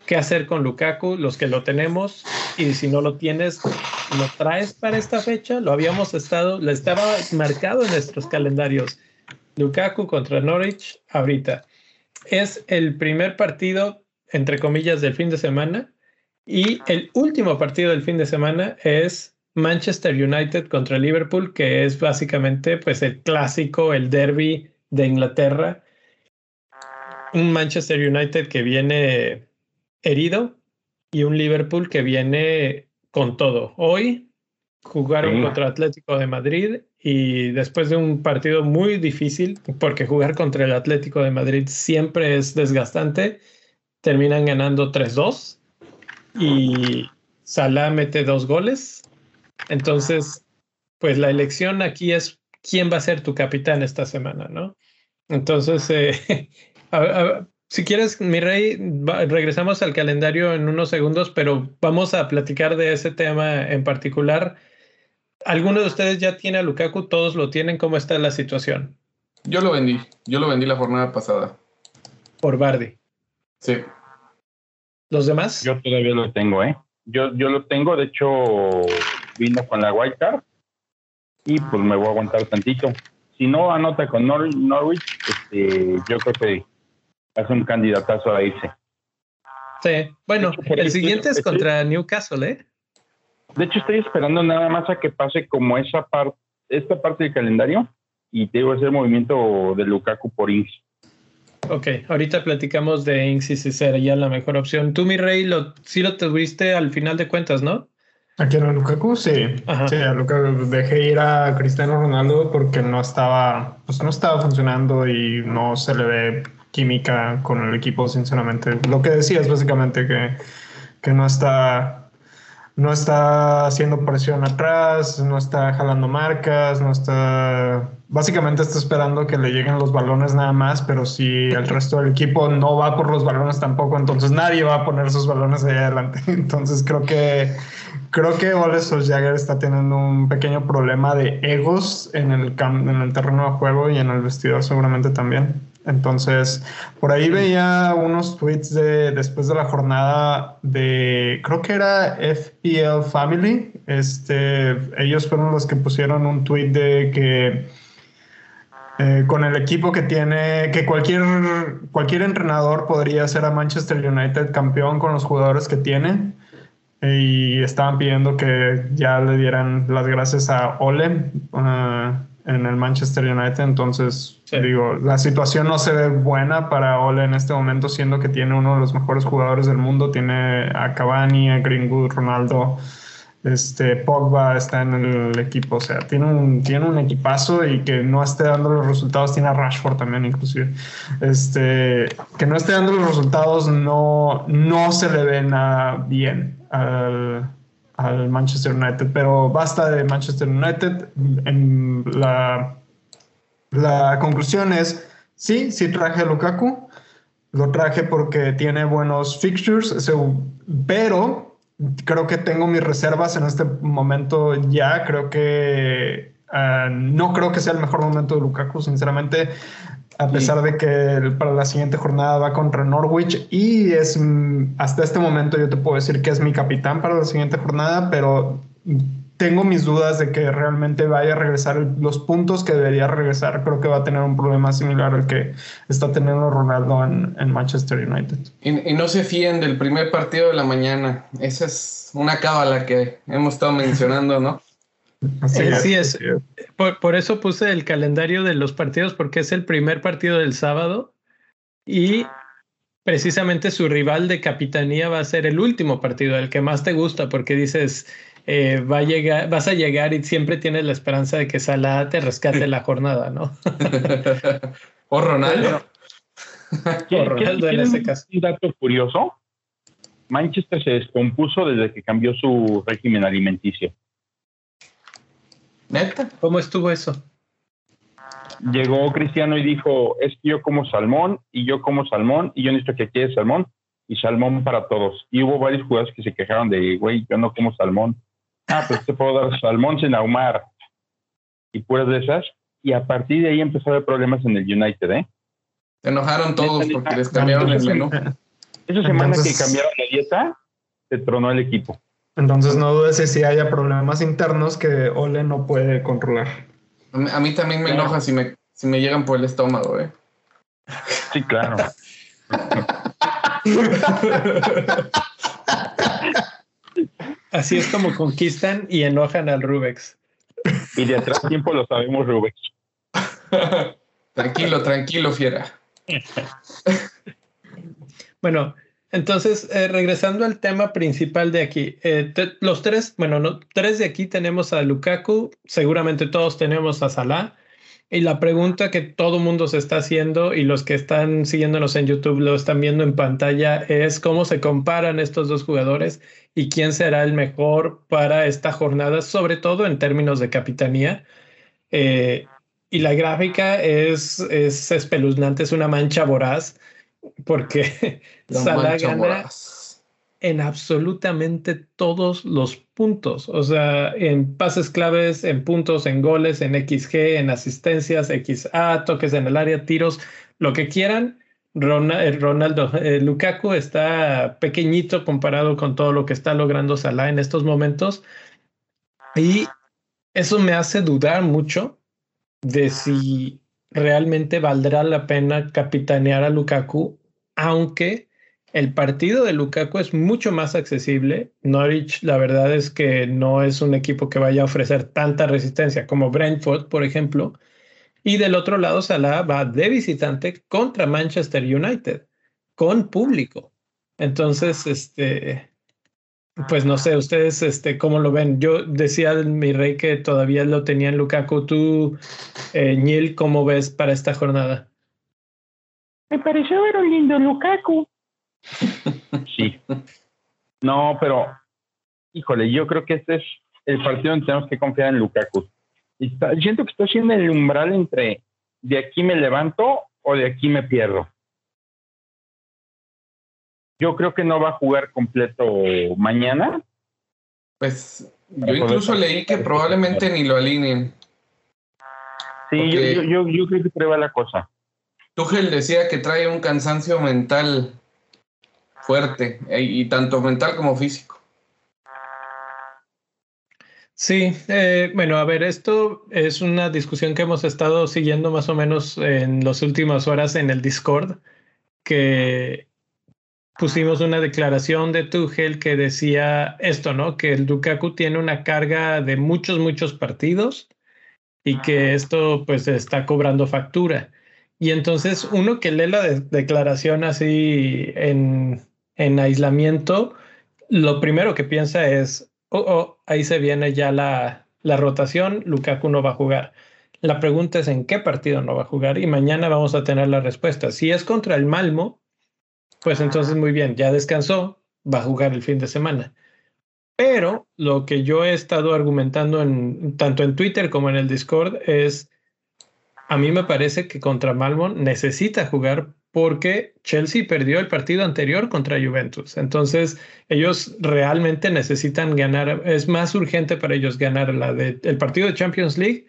qué hacer con Lukaku, los que lo tenemos, y si no lo tienes, lo traes para esta fecha, lo habíamos estado, lo estaba marcado en nuestros calendarios. Lukaku contra Norwich ahorita. Es el primer partido, entre comillas, del fin de semana y el último partido del fin de semana es Manchester United contra Liverpool, que es básicamente pues el clásico, el derby de Inglaterra. Un Manchester United que viene herido y un Liverpool que viene con todo. Hoy jugaron contra Atlético de Madrid y después de un partido muy difícil, porque jugar contra el Atlético de Madrid siempre es desgastante, terminan ganando 3-2 y Salah mete dos goles. Entonces, pues la elección aquí es quién va a ser tu capitán esta semana, ¿no? Entonces, eh, si quieres, mi rey, regresamos al calendario en unos segundos, pero vamos a platicar de ese tema en particular. ¿Alguno de ustedes ya tiene a Lukaku? ¿Todos lo tienen? ¿Cómo está la situación? Yo lo vendí, yo lo vendí la jornada pasada. Por Bardi. Sí. ¿Los demás? Yo todavía lo tengo, ¿eh? Yo, yo lo tengo, de hecho, vino con la white card y pues me voy a aguantar tantito. Si no anota con Norwich, este, yo creo que es un candidatazo a irse. Sí, bueno, el siguiente es contra Newcastle, ¿eh? De hecho, estoy esperando nada más a que pase como esa parte, esta parte del calendario y te digo, ese movimiento de Lukaku por Inks. Ok, ahorita platicamos de Inks y si sería la mejor opción. Tú, mi rey, lo, sí lo tuviste al final de cuentas, ¿no? Aquí en Lukaku, sí. Sí, a Lukaku dejé ir a Cristiano Ronaldo porque no estaba, pues no estaba funcionando y no se le ve química con el equipo, sinceramente. Lo que decías básicamente que, que no está no está haciendo presión atrás, no está jalando marcas, no está... Básicamente está esperando que le lleguen los balones nada más, pero si el resto del equipo no va por los balones tampoco, entonces nadie va a poner esos balones ahí adelante. Entonces creo que creo que Ole Jagger está teniendo un pequeño problema de egos en el, en el terreno de juego y en el vestidor seguramente también. Entonces, por ahí veía unos tweets de después de la jornada de, creo que era FPL Family. Este, ellos fueron los que pusieron un tweet de que eh, con el equipo que tiene, que cualquier, cualquier entrenador podría hacer a Manchester United campeón con los jugadores que tiene. Y estaban pidiendo que ya le dieran las gracias a Ole. Uh, en el Manchester United. Entonces, digo, la situación no se ve buena para Ole en este momento, siendo que tiene uno de los mejores jugadores del mundo. Tiene a Cavani, a Greenwood, Ronaldo, este, Pogba está en el equipo. O sea, tiene un, tiene un equipazo y que no esté dando los resultados. Tiene a Rashford también, inclusive. Este, que no esté dando los resultados no, no se le ve nada bien al al Manchester United, pero basta de Manchester United. En la, la conclusión es, sí, sí traje a Lukaku, lo traje porque tiene buenos fixtures, pero creo que tengo mis reservas en este momento ya, creo que ah, no creo que sea el mejor momento de Lukaku, sinceramente a pesar de que para la siguiente jornada va contra Norwich y es mm, hasta este momento yo te puedo decir que es mi capitán para la siguiente jornada, pero tengo mis dudas de que realmente vaya a regresar los puntos que debería regresar. Creo que va a tener un problema similar al que está teniendo Ronaldo en, Manchester United. Y, no se fíen del primer partido de la mañana. Esa es una cábala que hemos estado mencionando, ¿no? Así es. Por, eso puse el calendario de los partidos porque es el primer partido del sábado y precisamente su rival de capitanía va a ser el último partido, el que más te gusta, porque dices, eh, va a llegar, vas a llegar y siempre tienes la esperanza de que Salah te rescate la jornada, ¿no? o Ronaldo. o Ronaldo en ese caso. Un dato curioso. Manchester se descompuso desde que cambió su régimen alimenticio. ¿Neta? ¿Cómo estuvo eso? Llegó Cristiano y dijo, es que yo como salmón y yo como salmón y yo necesito que quede salmón y salmón para todos. Y hubo varios jugadores que se quejaron de, güey, yo no como salmón. Ah, pues te puedo dar salmón sin ahumar y puras de esas. Y a partir de ahí empezó a haber problemas en el United, ¿eh? Se enojaron todos porque les cambiaron el menú. Esa semana que cambiaron la dieta, se tronó el equipo. Entonces no dudes si haya problemas internos que Ole no puede controlar. A mí, también me enoja si me, si me llegan por el estómago, ¿eh? Sí, claro. Así es como conquistan y enojan al Rubex. Y de atrás tiempo lo sabemos, Rubex. tranquilo, tranquilo, fiera. bueno, entonces, eh, regresando al tema principal de aquí, eh, los tres, bueno, no, tres de aquí tenemos a Lukaku, seguramente todos tenemos a Salah. Y la pregunta que todo mundo se está haciendo y los que están siguiéndonos en YouTube lo están viendo en pantalla es cómo se comparan estos dos jugadores y quién será el mejor para esta jornada, sobre todo en términos de capitanía. Eh, y la gráfica es, es espeluznante, es una mancha voraz, porque Salah gana en absolutamente todos los puntos, o sea, en pases claves, en puntos, en goles, en XG, en asistencias, XA, toques en el área, tiros, lo que quieran. Eh, Ronaldo, eh, Lukaku está pequeñito comparado con todo lo que está logrando Salah en estos momentos. Y eso me hace dudar mucho de si realmente valdrá la pena capitanear a Lukaku, aunque el partido de Lukaku es mucho más accesible. Norwich, la verdad es que no es un equipo que vaya a ofrecer tanta resistencia como Brentford, por ejemplo. Y del otro lado, Salah va de visitante contra Manchester United, con público. Entonces, este, pues no sé, ustedes, este, ¿cómo lo ven? Yo decía mi rey que todavía lo tenía en Lukaku. Tú, eh, Neil, ¿cómo ves para esta jornada? Me pareció ver un lindo Lukaku. Sí. No, pero, híjole, yo creo que este es el partido donde tenemos que confiar en Lukaku. Y siento que está haciendo el umbral entre de aquí me levanto o de aquí me pierdo. Yo creo que no va a jugar completo mañana. Pues yo incluso leí que probablemente ni lo alineen. Sí, yo, yo, yo, creo que prueba la cosa. Tuchel decía que trae un cansancio mental fuerte, eh, y tanto mental como físico. Sí, eh, bueno, a ver, esto es una discusión que hemos estado siguiendo más o menos en las últimas horas en el Discord, que pusimos una declaración de Tuchel que decía esto, ¿no? Que el Lukaku tiene una carga de muchos, muchos partidos y que esto pues está cobrando factura. Y entonces uno que lee la declaración así en, en aislamiento, lo primero que piensa es, oh, oh, ahí se viene ya la, la rotación, Lukaku no va a jugar. La pregunta es en qué partido no va a jugar y mañana vamos a tener la respuesta. Si es contra el Malmo, pues entonces muy bien, ya descansó, va a jugar el fin de semana. Pero lo que yo he estado argumentando en, tanto en Twitter como en el Discord es, a mí me parece que contra Malmo necesita jugar porque Chelsea perdió el partido anterior contra Juventus. Entonces, ellos realmente necesitan ganar, es más urgente para ellos ganar la de, el partido de Champions League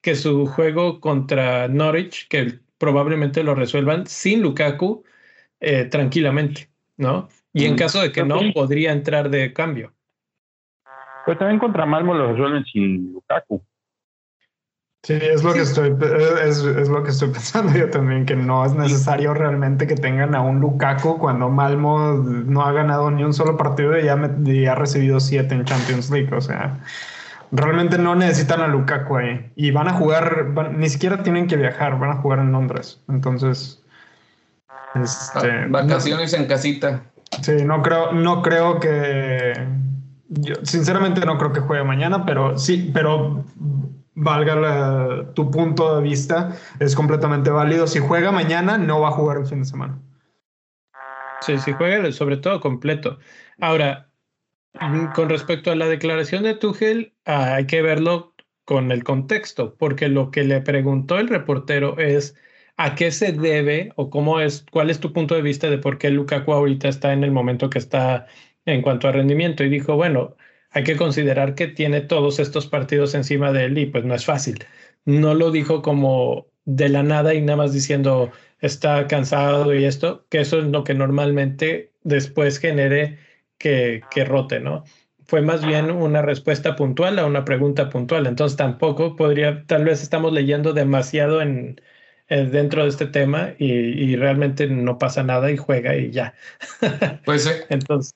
que su juego contra Norwich, que probablemente lo resuelvan sin Lukaku eh, tranquilamente, ¿no? Y en mm. caso de que no, podría entrar de cambio. Pero también contra Malmo lo resuelven sin Lukaku. Sí, es lo que estoy es, lo que estoy pensando yo también, que no es necesario realmente que tengan a un Lukaku cuando Malmo no ha ganado ni un solo partido y ya, ha recibido siete en Champions League. O sea, realmente no necesitan a Lukaku ahí. Y van a jugar, ni siquiera tienen que viajar, van a jugar en Londres. Entonces, este, vacaciones en casita. Sí, no creo, no creo que yo sinceramente no creo que juegue mañana, pero sí, pero valga tu punto de vista, es completamente válido. Si juega mañana, no va a jugar el fin de semana. Sí, si juega sobre todo completo. Ahora, con respecto a la declaración de Tuchel, ah, hay que verlo con el contexto, porque lo que le preguntó el reportero es a qué se debe o cómo es, cuál es tu punto de vista de por qué Lukaku ahorita está en el momento que está en cuanto a rendimiento. Y dijo, bueno, hay que considerar que tiene todos estos partidos encima de él y pues no es fácil. No lo dijo como de la nada y nada más diciendo está cansado y esto, que eso es lo que normalmente después genere que, que rote, ¿no? fue más bien una respuesta puntual a una pregunta puntual. Entonces tampoco podría, tal vez estamos leyendo demasiado en, dentro de este tema y, realmente no pasa nada y juega y ya. Pues sí. entonces,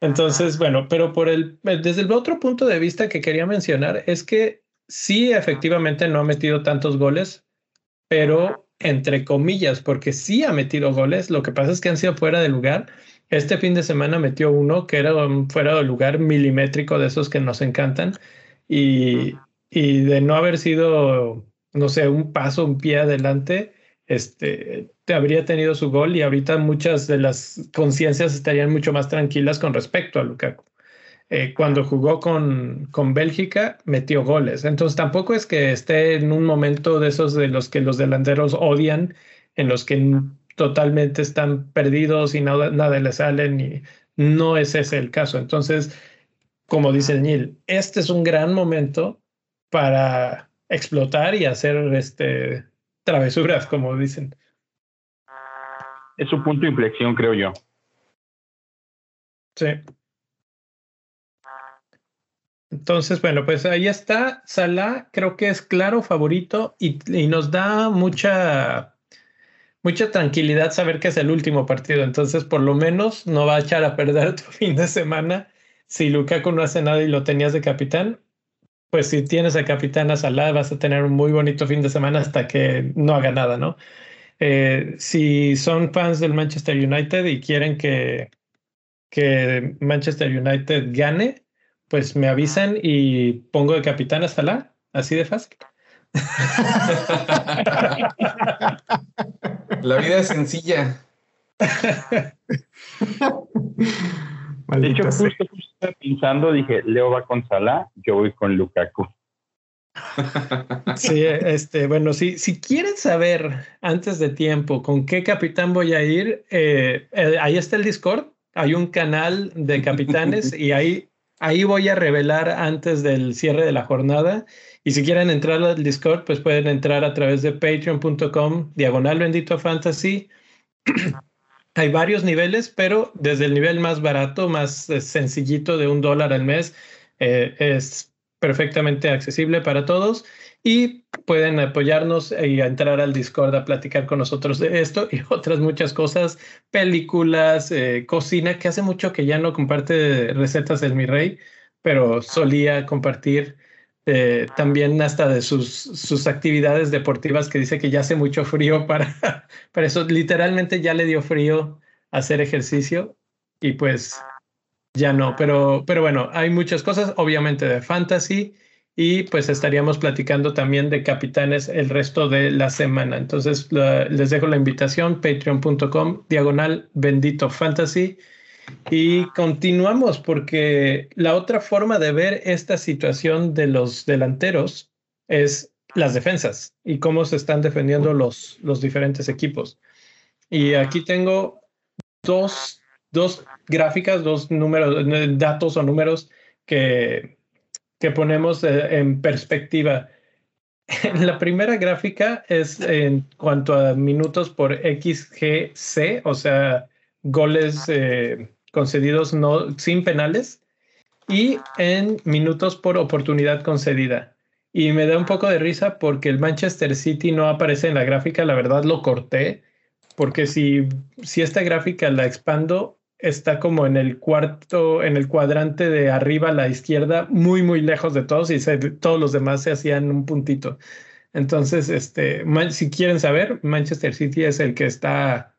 entonces, bueno, pero por el, desde el otro punto de vista que quería mencionar es que sí, efectivamente no ha metido tantos goles, pero entre comillas, porque sí ha metido goles, lo que pasa es que han sido fuera de lugar. Este fin de semana metió uno que era fuera de lugar milimétrico de esos que nos encantan y, y de no haber sido no sé, un paso, un pie adelante, este, habría tenido su gol y ahorita muchas de las conciencias estarían mucho más tranquilas con respecto a Lukaku. Eh, cuando jugó con, con Bélgica, metió goles. Entonces tampoco es que esté en un momento de esos de los que los delanteros odian, en los que totalmente están perdidos y nada, nada le salen y no es ese el caso. Entonces, como dice Neil, este es un gran momento para explotar y hacer este, travesuras, como dicen. Es un punto de inflexión, creo yo. Sí. Entonces, bueno, pues ahí está. Salah creo que es claro favorito y, nos da mucha, mucha tranquilidad saber que es el último partido. Entonces, por lo menos no va a echar a perder tu fin de semana. Si Lukaku no hace nada y lo tenías de capitán, pues si tienes a Capitana Salah vas a tener un muy bonito fin de semana hasta que no haga nada, ¿no? Eh, si son fans del Manchester United y quieren que, que Manchester United gane, pues me avisan y pongo de Capitana Salah, así de fácil. La vida es sencilla. de hecho, justo, justo pensando, dije, Leo va con Salah, yo voy con Lukaku. Sí, este, bueno, si, si quieren saber antes de tiempo con qué capitán voy a ir, eh, eh, ahí está el Discord, hay un canal de capitanes y ahí, ahí voy a revelar antes del cierre de la jornada. Y si quieren entrar al Discord, pues pueden entrar a través de patreon.com, diagonal bendito fantasy. Hay varios niveles, pero desde el nivel más barato, más eh, sencillito de un dólar al mes, es perfectamente accesible para todos y pueden apoyarnos y entrar al Discord a platicar con nosotros de esto y otras muchas cosas, películas, eh, cocina, que hace mucho que ya no comparte recetas del mi rey, pero solía compartir eh, también hasta de sus, sus actividades deportivas que dice que ya hace mucho frío para, para eso. Literalmente ya le dio frío hacer ejercicio y pues ya no. Pero, pero bueno, hay muchas cosas, obviamente de fantasy y pues estaríamos platicando también de capitanes el resto de la semana. Entonces les dejo la invitación, patreon.com, diagonal bendito fantasy. Y continuamos porque la otra forma de ver esta situación de los delanteros es las defensas y cómo se están defendiendo los, los diferentes equipos. Y aquí tengo dos, dos gráficas, dos números, datos o números que, que ponemos eh, en perspectiva. La primera gráfica es en cuanto a minutos por XGC, o sea, goles eh, concedidos no, sin penales y en minutos por oportunidad concedida. Y me da un poco de risa porque el Manchester City no aparece en la gráfica, la verdad lo corté, porque si, si esta gráfica la expando, está como en el cuarto, en el cuadrante de arriba a la izquierda, muy, muy lejos de todos y todos los demás se hacían un puntito. Entonces, este, si quieren saber, Manchester City es el que está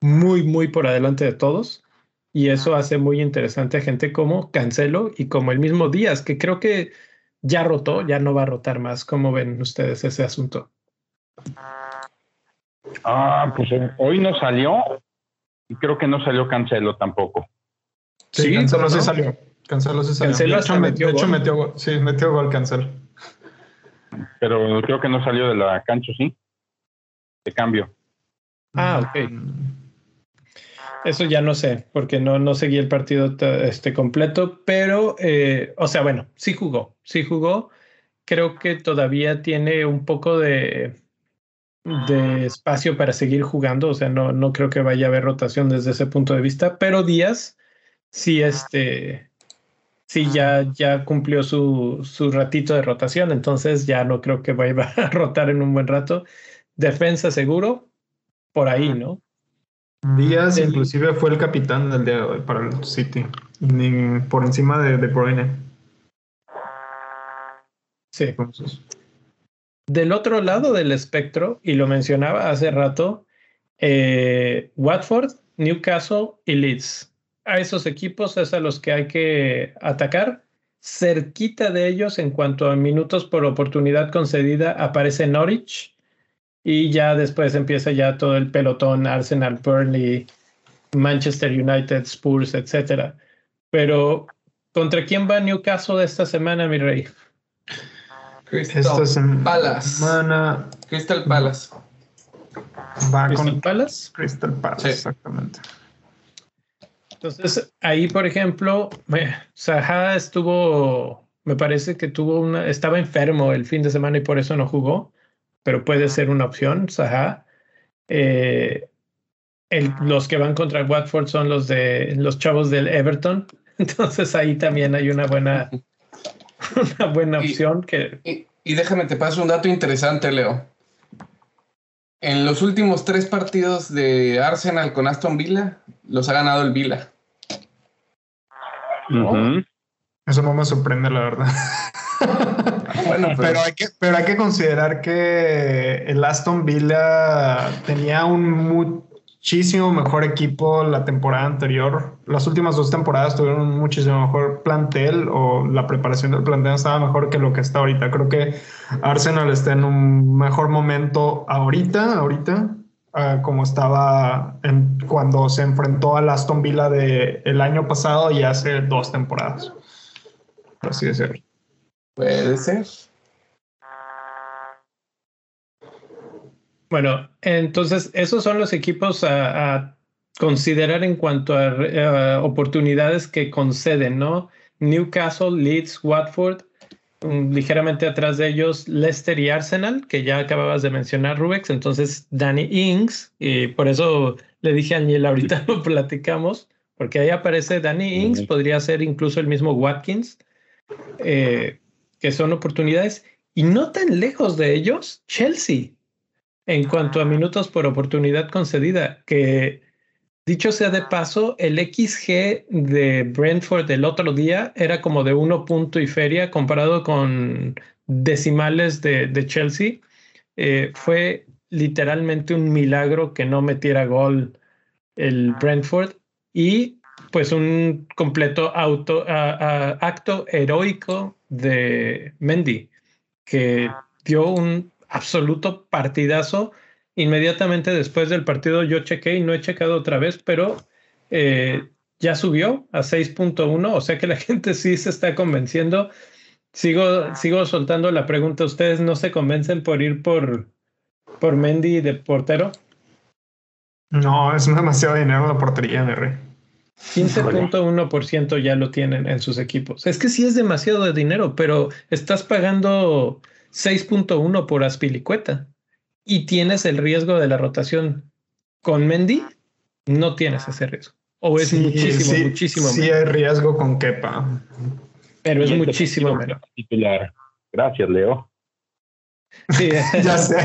muy, muy por adelante de todos. Y eso hace muy interesante a gente como Cancelo y como el mismo Díaz, que creo que ya rotó, ya no va a rotar más. ¿Cómo ven ustedes ese asunto? Ah, pues eh, hoy no salió y creo que no salió Cancelo tampoco. Sí, Cancelo sí salió. Cancelo sí salió. Cancelo de hecho, metió, de hecho metió, gol. Sí, metió gol Cancelo. Pero creo que no salió de la cancha, ¿sí? De cambio. Ah, ok. Eso ya no sé, porque no, no seguí el partido este, completo, pero, eh, o sea, bueno, sí jugó, sí jugó. Creo que todavía tiene un poco de, de espacio para seguir jugando, o sea, no, no creo que vaya a haber rotación desde ese punto de vista, pero Díaz sí, este, sí ya, ya cumplió su, su ratito de rotación, entonces ya no creo que vaya a rotar en un buen rato. Defensa seguro, por ahí, ¿no? Díaz El- inclusive fue el capitán del día de hoy para el City, ni por encima de De Bruyne. Sí. Entonces, Del otro lado del espectro, y lo mencionaba hace rato, eh, Watford, Newcastle y Leeds. A esos equipos es a los que hay que atacar. Cerquita de ellos, en cuanto a minutos por oportunidad concedida, aparece Norwich. Y ya después empieza ya todo el pelotón, Arsenal, Burnley, Manchester United, Spurs, etc. Pero, ¿contra quién va Newcastle esta semana, mi rey? Crystal esta Palace. semana Crystal Palace. va Crystal con Palace. Crystal Palace, Sí. exactamente. Entonces, ahí, por ejemplo, eh, Saha estuvo, me parece que tuvo una, estaba enfermo el fin de semana y por eso no jugó, pero puede ser una opción, Saha. Eh, el- los que van contra Watford son los de los chavos del Everton, entonces ahí también hay una buena, una buena Y- opción que Y, y déjame te paso un dato interesante, Leo. En los últimos tres partidos de Arsenal con Aston Villa, los ha ganado el Villa. Ujú. Eso no me sorprende, la verdad. Bueno, pues, Pero hay, que, pero hay que considerar que el Aston Villa tenía un muchísimo mejor equipo la temporada anterior. Las últimas dos temporadas tuvieron muchísimo mejor plantel o la preparación del plantel estaba mejor que lo que está ahorita. Creo que Arsenal está en un mejor momento ahorita, ahorita, ah, como estaba cuando se enfrentó al Aston Villa de el año pasado y hace dos temporadas. Por así decirlo. puede ser. Bueno, entonces esos son los equipos a, a considerar en cuanto a, eh, oportunidades que conceden, ¿no? Newcastle, Leeds, Watford, um, ligeramente atrás de ellos Leicester y Arsenal, que ya acababas de mencionar, Rubex. Entonces, Danny Ings, y por eso le dije a Aniel, ahorita lo platicamos, porque ahí aparece Danny Ings, podría ser incluso el mismo Watkins, eh, que son oportunidades. Y no tan lejos de ellos, Chelsea en cuanto a minutos por oportunidad concedida, que dicho sea de paso, el XG de Brentford del otro día era como de uno punto y feria comparado con decimales de, de Chelsea. Eh, fue literalmente un milagro que no metiera gol el Brentford y pues un completo auto, a- a- acto heroico de Mendy, que dio un absoluto partidazo. Inmediatamente después del partido yo chequé y no he checado otra vez, pero eh, ya subió a 6.1, o sea que la gente sí se está convenciendo. Sigo, sigo soltando la pregunta, ¿ustedes no se convencen por ir por, por Mendy de portero? No, es demasiado dinero la portería, mi rey. 15.1% ya lo tienen en sus equipos. Es que sí es demasiado de dinero, pero estás pagando 6.1 por Aspilicueta y tienes el riesgo de la rotación. Con Mendy no tienes ese riesgo. O es Sí, muchísimo, sí, muchísimo Sí, menos. hay riesgo con Kepa. Pero es muchísimo menos. Titular. Gracias, Leo. Sí, Ya sé.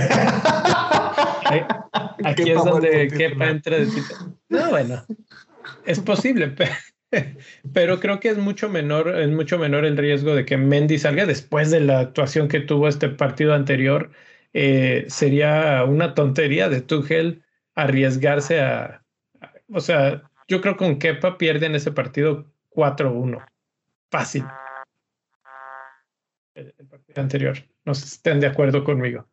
Aquí Kepa es donde Kepa entra de titular. No, bueno, es posible, pe- pero creo que es mucho menor, es mucho menor el riesgo de que Mendy salga después de la actuación que tuvo este partido anterior. Eh, sería una tontería de Tuchel arriesgarse a, o sea, yo creo que con Kepa pierden ese partido 4-1. Fácil. El, el partido anterior. No sé si estén de acuerdo conmigo.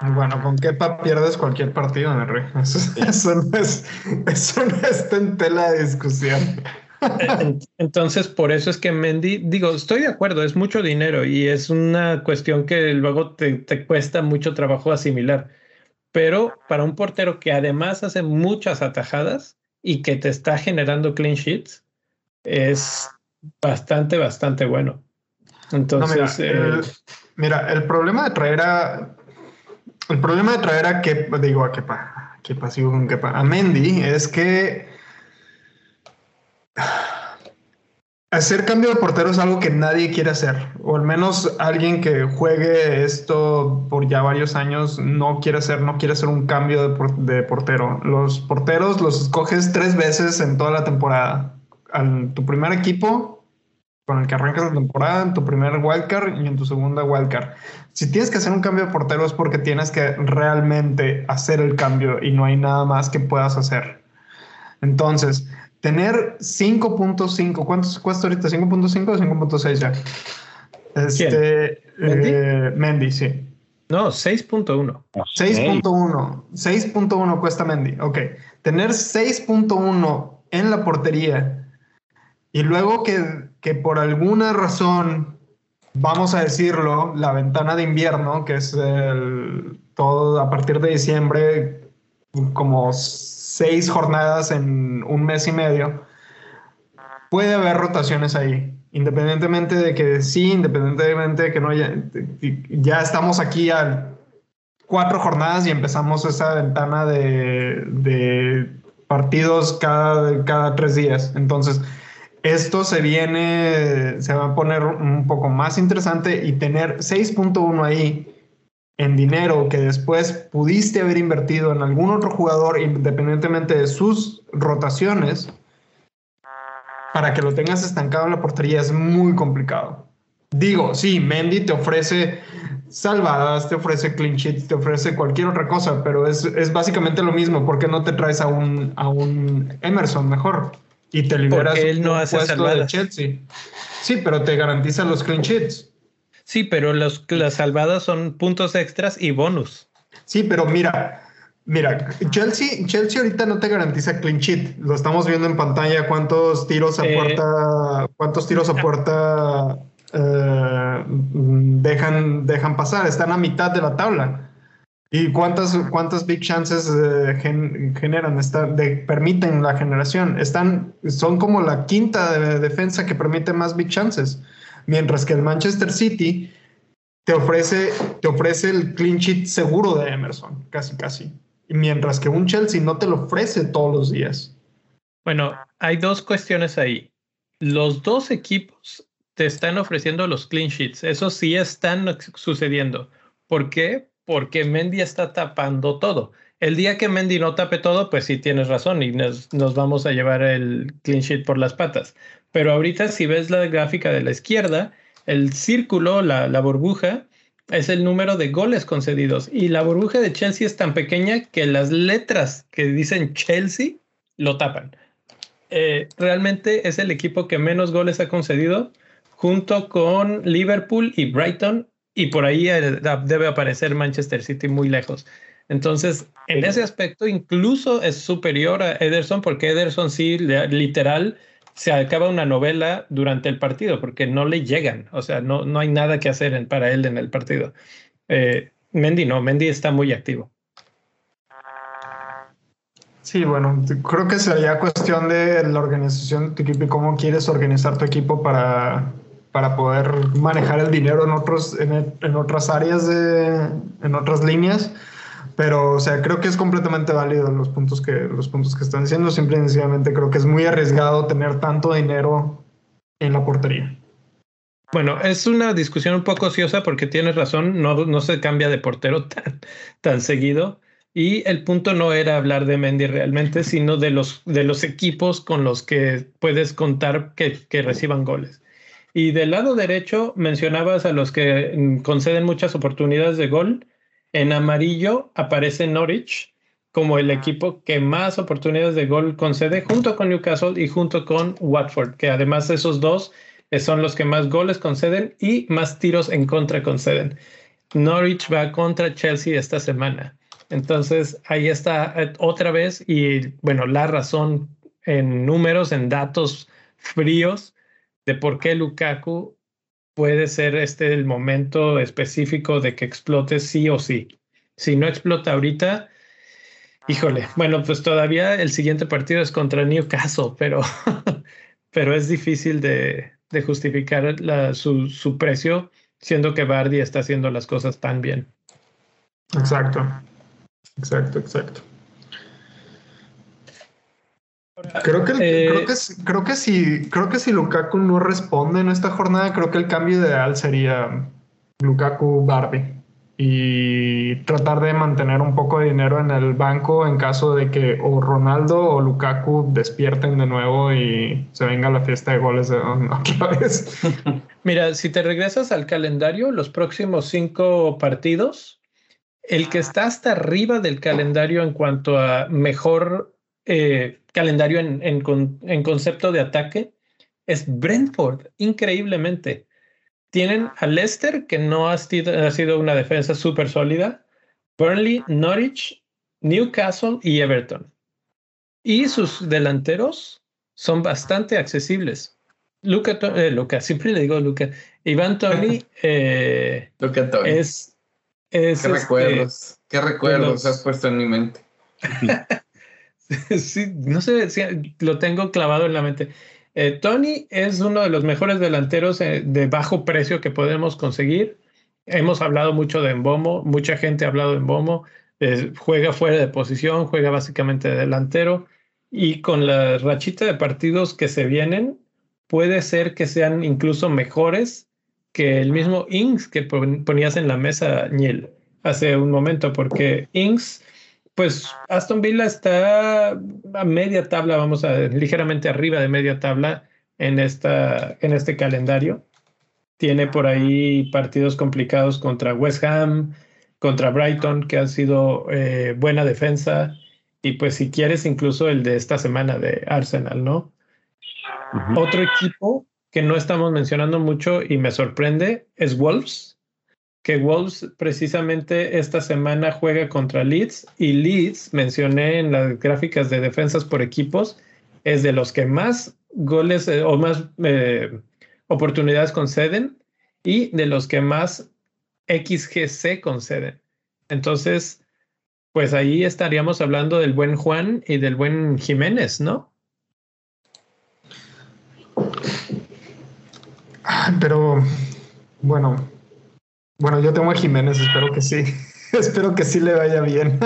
Bueno, con Kepa pierdes cualquier partido, rey. Eso, eso no es, eso no está en tela de discusión. En- Entonces, por eso es que Mendy, digo, estoy de acuerdo, es mucho dinero y es una cuestión que luego te, te cuesta mucho trabajo asimilar. Pero para un portero que además hace muchas atajadas y que te está generando clean sheets, es bastante, bastante bueno. No, Entonces, mira, eh, el, mira, el problema de traer a. El problema de traer a Kepa, digo a Kepa, Kepa, sigo con Kepa, a Mendy es que hacer cambio de portero es algo que nadie quiere hacer, o al menos alguien que juegue esto por ya varios años no quiere hacer, no quiere hacer un cambio de, de portero. Los porteros los escoges tres veces en toda la temporada. Al, tu primer equipo con el que arrancas la temporada, en tu primer wildcard y en tu segunda wildcard. Si tienes que hacer un cambio de portero es porque tienes que realmente hacer el cambio y no hay nada más que puedas hacer. Entonces, tener 5.5, ¿cuántos cuesta ahorita? ¿5.5 o 5.6 ya? Este, ¿Mendy? eh, Mendy, sí. No, 6.1. 6.1. 6.1 cuesta Mendy. Ok. Tener 6.1 en la portería y luego que, que por alguna razón, vamos a decirlo, la ventana de invierno, que es el, todo a partir de diciembre, como seis jornadas en un mes y medio, puede haber rotaciones ahí. Independientemente de que sí, independientemente de que no, ya, ya estamos aquí a cuatro jornadas y empezamos esa ventana de, de partidos cada, cada tres días. Entonces, esto se viene, se va a poner un poco más interesante y tener 6.1 ahí en dinero que después pudiste haber invertido en algún otro jugador independientemente de sus rotaciones, para que lo tengas estancado en la portería es muy complicado. Digo, sí, Mendy te ofrece salvadas, te ofrece clean te ofrece cualquier otra cosa, pero es, es básicamente lo mismo. ¿Por qué no te traes a un, a un Emerson mejor? Y te liberas Porque él no hace de salvadas. Chelsea. Sí, pero te garantiza los clean sheets. Sí, pero los, las salvadas son puntos extras y bonus. Sí, pero mira, mira, Chelsea, Chelsea ahorita no te garantiza clean sheet. Lo estamos viendo en pantalla cuántos tiros a Eh. puerta, cuántos tiros a puerta eh, dejan, dejan pasar. Están a mitad de la tabla. ¿Y cuántas, cuántas big chances eh, gen- generan? Permiten la generación. Están, son como la quinta de- defensa que permite más big chances. Mientras que el Manchester City te ofrece, te ofrece el clean sheet seguro de Emerson, casi casi. Mientras que un Chelsea no te lo ofrece todos los días. Bueno, hay dos cuestiones ahí. Los dos equipos te están ofreciendo los clean sheets. Eso sí están sucediendo. ¿Por qué? Porque Mendy está tapando todo. El día que Mendy no tape todo, pues sí tienes razón y nos, nos vamos a llevar el clean sheet por las patas. Pero ahorita si ves la gráfica de la izquierda, el círculo, la, la burbuja, es el número de goles concedidos. Y la burbuja de Chelsea es tan pequeña que las letras que dicen Chelsea lo tapan. Eh, realmente es el equipo que menos goles ha concedido, junto con Liverpool y Brighton, y por ahí eh, debe aparecer Manchester City muy lejos. Entonces, en ese aspecto, incluso es superior a Ederson, porque Ederson sí, literal, se acaba una novela durante el partido, porque no le llegan, o sea, no, no hay nada que hacer en- para él en el partido. Eh, Mendy no, Mendy está muy activo. Sí, bueno, creo que sería cuestión de la organización de tu equipo y cómo quieres organizar tu equipo para, para poder manejar el dinero en, otros, en, en otras áreas, de, en otras líneas. Pero, o sea, creo que es completamente válido los puntos que, los puntos que están diciendo. Simple y sencillamente creo que es muy arriesgado tener tanto dinero en la portería. Bueno, es una discusión un poco ociosa porque tienes razón, no, no se cambia de portero tan, tan seguido. Y el punto no era hablar de Mendy realmente, sino de los, de los equipos con los que puedes contar que, que reciban goles. Y del lado derecho mencionabas a los que mm, conceden muchas oportunidades de gol. En amarillo aparece Norwich como el equipo que más oportunidades de gol concede, junto con Newcastle y junto con Watford, que además esos dos eh, son los que más goles conceden y más tiros en contra conceden. Norwich va contra Chelsea esta semana. Entonces ahí está eh, otra vez y bueno, la razón en números, en datos fríos de por qué Lukaku puede ser este el momento específico de que explote sí o sí. Si no explota ahorita, híjole, bueno, pues todavía el siguiente partido es contra Newcastle, pero, pero es difícil de, de justificar la, su, su precio, siendo que Bardi está haciendo las cosas tan bien. Exacto. Exacto, exacto. Creo que, Eh, creo, que, si- creo que si creo que si Lukaku no responde en esta jornada, creo que el cambio ideal sería Lukaku Barbie y tratar de mantener un poco de dinero en el banco en caso de que o Ronaldo o Lukaku despierten de nuevo y se venga la fiesta de goles de otra vez. Mira, si te regresas al calendario, los próximos cinco partidos, el que está hasta arriba del calendario en cuanto a mejor eh, calendario en, en en concepto de ataque es Brentford, increíblemente. Tienen a Leicester, que no ha sido, ha sido una defensa súper sólida, Burnley, Norwich, Newcastle y Everton. Y sus delanteros son bastante accesibles. Luca, eh, Luca, siempre le digo Luca. Iván Tony eh, Lo que Tony. es, es ¿Qué este, recuerdos? ¿Qué recuerdos los- has puesto en mi mente? sí, no sé si lo tengo clavado en la mente. Eh, Tony es uno de los mejores delanteros eh, de bajo precio que podemos conseguir. Hemos hablado mucho de Embomo, mucha gente ha hablado de Embomo. eh, juega fuera de posición, juega básicamente de delantero y con la rachita de partidos que se vienen, puede ser que sean incluso mejores que el mismo Ings que pon- ponías en la mesa, Niel, hace un momento, porque Ings pues Aston Villa está a media tabla, vamos a ligeramente arriba de media tabla en, esta, en este calendario. Tiene por ahí partidos complicados contra West Ham, contra Brighton, que ha sido eh, buena defensa, y pues si quieres incluso el de esta semana de Arsenal, ¿no? Otro equipo que no estamos mencionando mucho y me sorprende es Wolves, que Wolves precisamente esta semana juega contra Leeds y Leeds, mencioné en las gráficas de defensas por equipos, es de los que más goles eh, o más eh, oportunidades conceden y de los que más XGC conceden. Entonces, pues ahí estaríamos hablando del buen Juan y del buen Jiménez, ¿no? Ay, Pero bueno, bueno, yo tengo a Jiménez, espero que sí. espero que sí le vaya bien.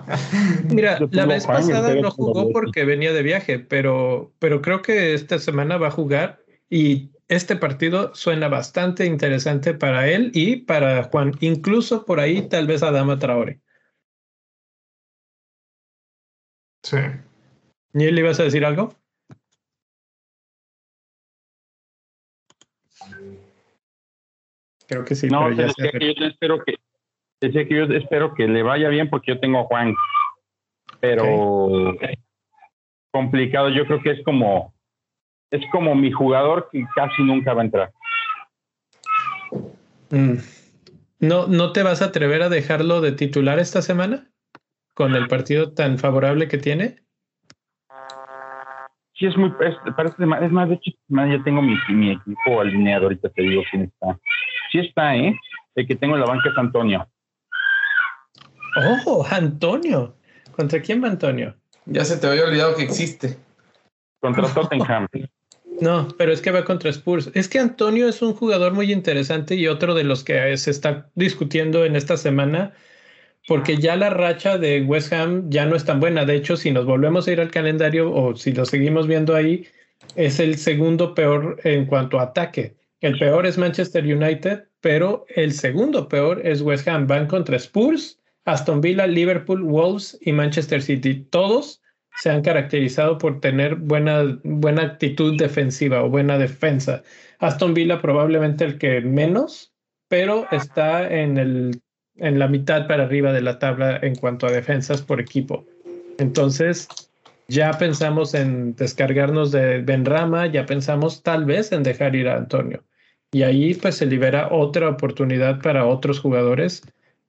Mira, la vez pasada no jugó porque venía de viaje, pero, pero creo que esta semana va a jugar y este partido suena bastante interesante para él y para Juan, incluso por ahí tal vez a Dama Traore. sí. ¿Niel, ibas a decir algo? Creo que sí, No, pero ya decía que yo espero que decía que yo espero que le vaya bien porque yo tengo a Juan, pero complicado. Yo creo que es como es como mi jugador que casi nunca va a entrar. Mm. ¿No, ¿No te vas a atrever a dejarlo de titular esta semana? Con el partido tan favorable que tiene. Sí, es muy, es, parece más, es más, de hecho, más, ya tengo mi, mi equipo alineado, ahorita te digo quién está. Sí está, ¿eh? El que tengo en la banca es Antonio. Oh, Antonio. ¿Contra quién va Antonio? Ya se te había olvidado que existe. Contra Tottenham. No, pero es que va contra Spurs. Es que Antonio es un jugador muy interesante y otro de los que se está discutiendo en esta semana, porque ya la racha de West Ham ya no es tan buena. De hecho, si nos volvemos a ir al calendario o si lo seguimos viendo ahí, es el segundo peor en cuanto a ataque. El peor es Manchester United, pero el segundo peor es West Ham. Van contra Spurs, Aston Villa, Liverpool, Wolves y Manchester City. Todos se han caracterizado por tener buena, buena actitud defensiva o buena defensa. Aston Villa probablemente el que menos, pero está en, el, en la mitad para arriba de la tabla en cuanto a defensas por equipo. Entonces, ya pensamos en descargarnos de Benrama, ya pensamos tal vez en dejar ir a Antonio. Y ahí pues se libera otra oportunidad para otros jugadores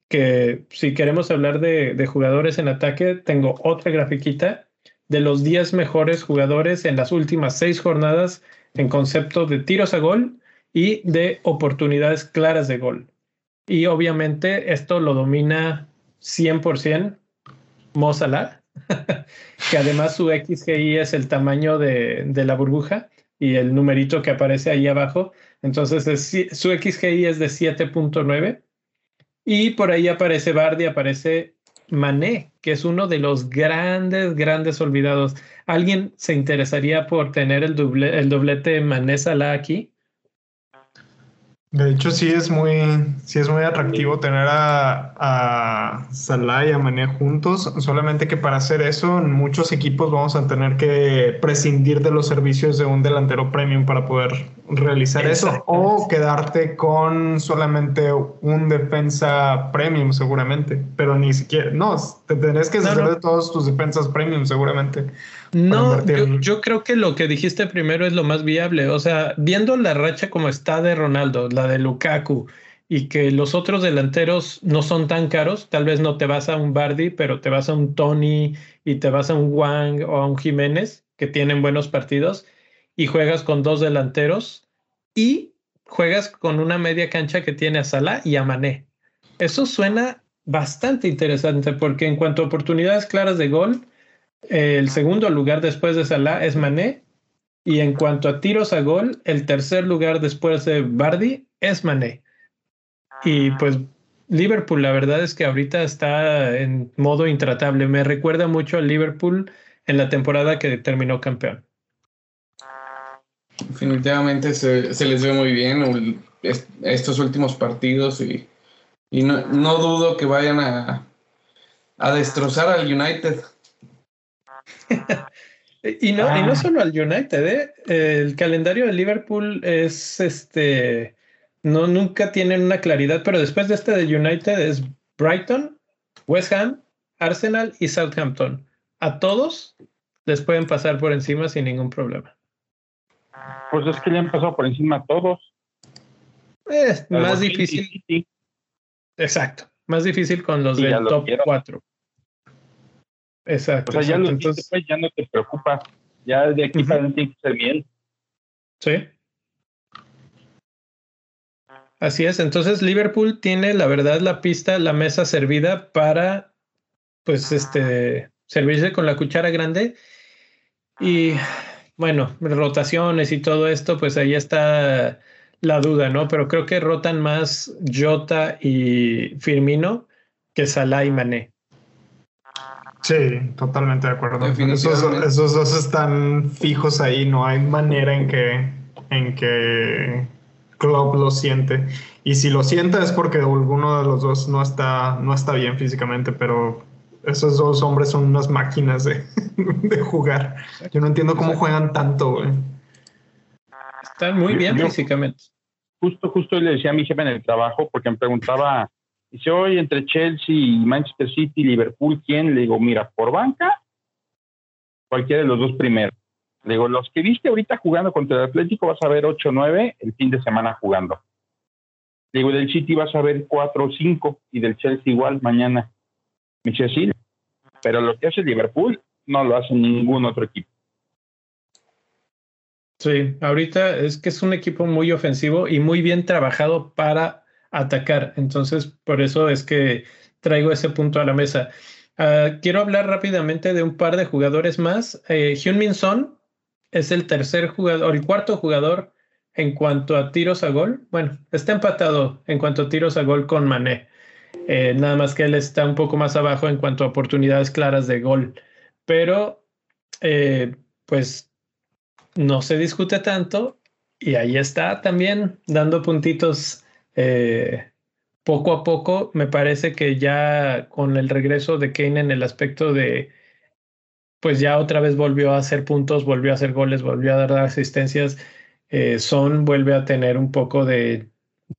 que si queremos hablar de, de jugadores en ataque, tengo otra grafiquita de los 10 mejores jugadores en las últimas seis jornadas en concepto de tiros a gol y de oportunidades claras de gol. Y obviamente esto lo domina 100% Mo Salah, que además su XGI es el tamaño de, de, la burbuja y el numerito que aparece ahí abajo. Entonces es, su XGI es de 7.9 y por ahí aparece Bardi, aparece Mané, que es uno de los grandes, grandes olvidados. ¿Alguien se interesaría por tener el doblete Mané Salah aquí? De hecho, sí es muy, sí es muy atractivo tener a, a Salah y a Mané juntos, solamente que para hacer eso, en muchos equipos vamos a tener que prescindir de los servicios de un delantero premium para poder realizar eso, o quedarte con solamente un defensa premium, seguramente, pero ni siquiera, no, te que hacer de todos tus defensas premium, seguramente. No, yo, yo, creo que lo que dijiste primero es lo más viable. O sea, viendo la racha como está de Ronaldo, la de Lukaku, y que los otros delanteros no son tan caros, tal vez no te vas a un Bardi, pero te vas a un Tony y te vas a un Wang o a un Jiménez, que tienen buenos partidos, y juegas con dos delanteros y juegas con una media cancha que tiene a Salah y a Mané. Eso suena bastante interesante porque en cuanto a oportunidades claras de gol, el segundo lugar después de Salah es Mané. Y en cuanto a tiros a gol, el tercer lugar después de Bardi es Mané. Y pues Liverpool, la verdad es que ahorita está en modo intratable. Me recuerda mucho al Liverpool en la temporada que terminó campeón. Definitivamente se, se les ve muy bien estos últimos partidos y, y no, no, dudo que vayan a, a destrozar al United. y, no, y no ah. solo al United, ¿eh? el calendario de Liverpool es este, no nunca tienen una claridad, pero después de este de United es Brighton, West Ham, Arsenal y Southampton. A todos les pueden pasar por encima sin ningún problema. Pues es que le han pasado por encima a todos. Es más difícil. Exacto, más difícil con los del top 4. Exacto. O sea, ya, Entonces, pues, ya no te preocupa. Ya de aquí para adelante tiene que ser bien. Sí. Así es. Entonces, Liverpool tiene, la verdad, la pista, la mesa servida para, pues, este, servirse con la cuchara grande. Y bueno, rotaciones y todo esto, pues ahí está la duda, ¿no? Pero creo que rotan más Jota y Firmino que Salah y Mané. Sí, totalmente de acuerdo. Esos, esos, dos están fijos ahí, no hay manera en que, en que Klopp lo siente. Y si lo siente es porque alguno de los dos no está, no está bien físicamente, pero esos dos hombres son unas máquinas de, jugar. Yo no entiendo cómo juegan tanto, güey. Están muy bien físicamente. Justo, justo le decía a mi jefe en el trabajo, porque me preguntaba Dice, hoy entre Chelsea y Manchester City y Liverpool, ¿quién? Le digo, mira, por banca, cualquiera de los dos primeros. Le digo, los que viste ahorita jugando contra el Atlético vas a ver 8 o 9 el fin de semana jugando. Le digo, del City vas a ver 4 o 5 y del Chelsea igual mañana. Me dice, sí, pero lo que hace Liverpool no lo hace ningún otro equipo. Sí, ahorita es que es un equipo muy ofensivo y muy bien trabajado para atacar. Entonces, por eso es que traigo ese punto a la mesa. Uh, quiero hablar rápidamente de un par de jugadores más. Eh, Hyun-Min Son es el tercer jugador, el cuarto jugador en cuanto a tiros a gol. Bueno, está empatado en cuanto a tiros a gol con Mané. Eh, nada más que él está un poco más abajo en cuanto a oportunidades claras de gol. Pero, eh, pues, no se discute tanto y ahí está también dando puntitos eh, poco a poco me parece que ya con el regreso de Kane en el aspecto de, pues ya otra vez volvió a hacer puntos, volvió a hacer goles, volvió a dar asistencias, eh, Son vuelve a tener un poco de,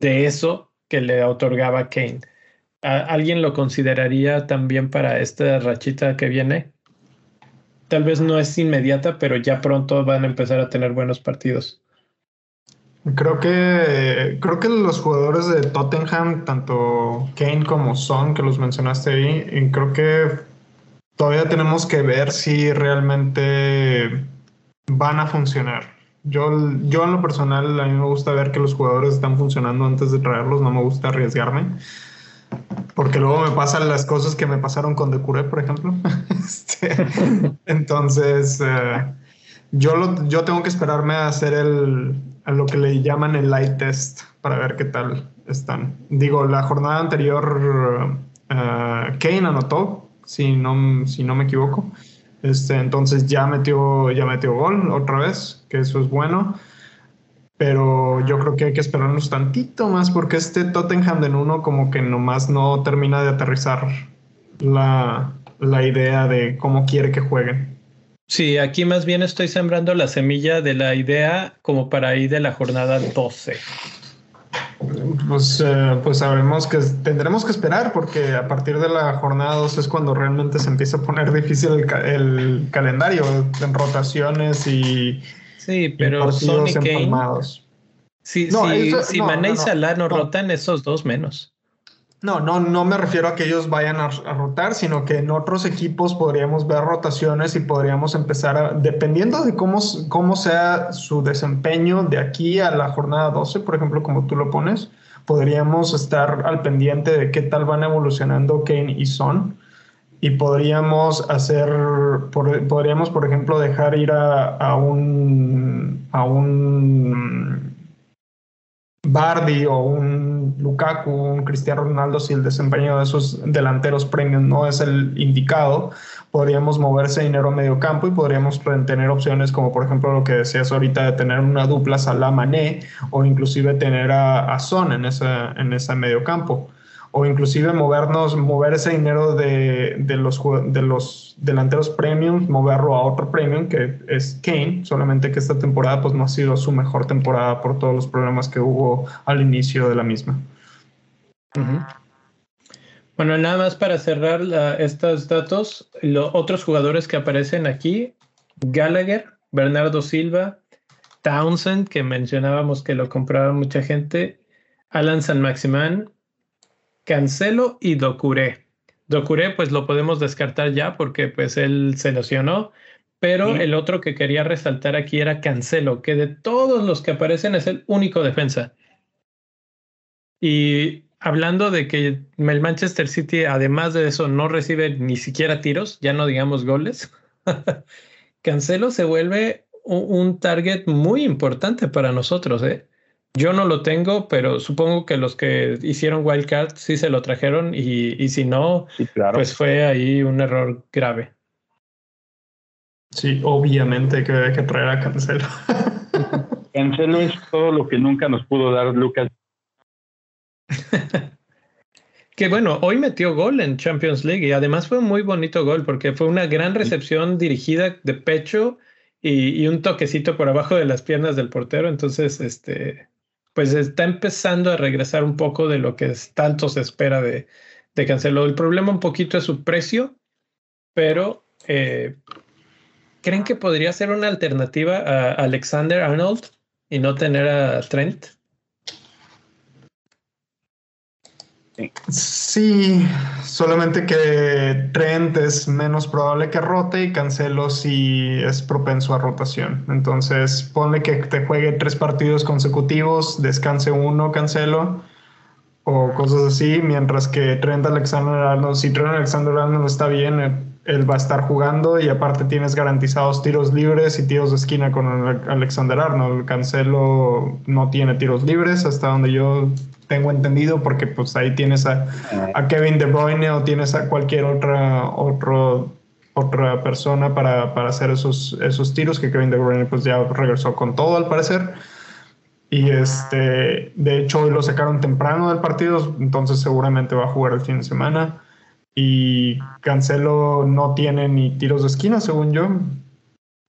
de eso que le otorgaba Kane. ¿Alguien lo consideraría también para esta rachita que viene? Tal vez no es inmediata, pero ya pronto van a empezar a tener buenos partidos. Creo que, creo que los jugadores de Tottenham, tanto Kane como Son, que los mencionaste ahí, creo que todavía tenemos que ver si realmente van a funcionar. Yo, yo en lo personal, a mí me gusta ver que los jugadores están funcionando antes de traerlos, no me gusta arriesgarme. Porque luego me pasan las cosas que me pasaron con Decure, por ejemplo. Este, entonces, eh, yo, lo, yo tengo que esperarme a hacer el, a lo que le llaman el light test para ver qué tal están. Digo, la jornada anterior Uh, Kane anotó, si no, si no me equivoco. Este, entonces ya metió, ya metió gol otra vez, que eso es bueno. Pero yo creo que hay que esperarnos tantito más porque este Tottenham de Nuno como que nomás no termina de aterrizar la, la idea de cómo quiere que jueguen. Sí, aquí más bien estoy sembrando la semilla de la idea como para ahí de la jornada 12. Pues, eh, pues sabemos que tendremos que esperar porque a partir de la jornada 2 es cuando realmente se empieza a poner difícil el, el calendario en rotaciones y, sí, pero y partidos empalmados. Sí, No, sí, eso- si no, Mané y no, no, Salah no rotan, esos dos menos. No, no, no me refiero a que ellos vayan a, a rotar, sino que en otros equipos podríamos ver rotaciones y podríamos empezar a, dependiendo de cómo, cómo sea su desempeño de aquí a la jornada 12, por ejemplo, como tú lo pones, podríamos estar al pendiente de qué tal van evolucionando Kane y Son. Y podríamos hacer, por- podríamos, por ejemplo, dejar ir a, a un, a un Bardi o un Lukaku, un Cristiano Ronaldo, si el desempeño de esos delanteros premium no es el indicado, podríamos moverse dinero a medio campo y podríamos tener opciones como por ejemplo lo que decías ahorita de tener una dupla Salah Mané o inclusive tener a, a Son en en ese medio campo o inclusive movernos, mover ese dinero de, de los, de los delanteros premium, moverlo a otro premium que es Kane, solamente que esta temporada pues no ha sido su mejor temporada por todos los problemas que hubo al inicio de la misma. Bueno, nada más para cerrar estos datos, los otros jugadores que aparecen aquí, Gallagher, Bernardo Silva, Townsend, que mencionábamos que lo compraba mucha gente, Alan San Maximán, Cancelo y Docuré. Docuré pues lo podemos descartar ya porque pues él se lesionó, pero Sí. el otro que quería resaltar aquí era Cancelo, que de todos los que aparecen es el único defensa. Y hablando de que el Manchester City, además de eso, no recibe ni siquiera tiros, ya no digamos goles, Cancelo se vuelve u- un target muy importante para nosotros. ¿eh? Yo no lo tengo, pero supongo que los que hicieron Wildcard sí se lo trajeron y, y si no, Sí, claro. pues fue ahí un error grave. Sí, obviamente que hay que traer a Cancelo. Cancelo es todo lo que nunca nos pudo dar Lucas. Que bueno, hoy metió gol en Champions League y además fue un muy bonito gol porque fue una gran recepción dirigida de pecho y, y un toquecito por abajo de las piernas del portero. Entonces, este, pues está empezando a regresar un poco de lo que tanto se espera de, de Cancelo. El problema un poquito es su precio, pero eh, ¿creen que podría ser una alternativa a Alexander Arnold y no tener a Trent? Sí, solamente que Trent es menos probable que rote y Cancelo sí es propenso a rotación. Entonces, ponle que te juegue tres partidos consecutivos, descanse uno, Cancelo, o cosas así, mientras que Trent Alexander Arnold, si Trent Alexander Arnold está bien, él, va a estar jugando y aparte tienes garantizados tiros libres y tiros de esquina con Ale- Alexander Arnold. Cancelo no tiene tiros libres hasta donde yo tengo entendido porque pues ahí tienes a, a Kevin De Bruyne o tienes a cualquier otra otro, otra persona para, para hacer esos, esos tiros que Kevin De Bruyne pues ya regresó con todo al parecer. Y este, de hecho, hoy lo sacaron temprano del partido, entonces seguramente va a jugar el fin de semana. Y Cancelo no tiene ni tiros de esquina, según yo.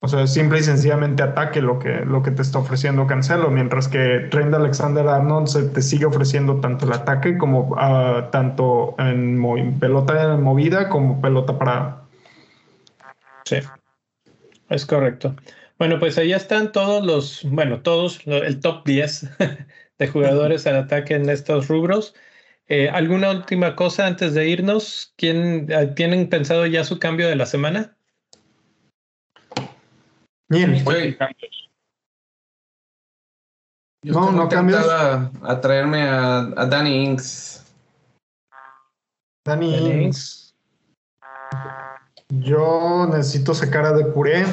O sea, simple y sencillamente ataque lo que, lo que te está ofreciendo Cancelo, mientras que Trent Alexander Arnold se te sigue ofreciendo tanto el ataque como ah, tanto en pelota movida como pelota parada. Sí, es correcto. Bueno, pues ahí están todos los, bueno, todos, el top 10 de jugadores al ataque en estos rubros. Eh, ¿Alguna última cosa antes de irnos? ¿Quién, eh, ¿Tienen pensado ya su cambio de la semana? Bien, Estoy- yo No, no tentado a, a traerme a, a Danny Inks. Dani Dani Ings. Yo necesito sacar a de puré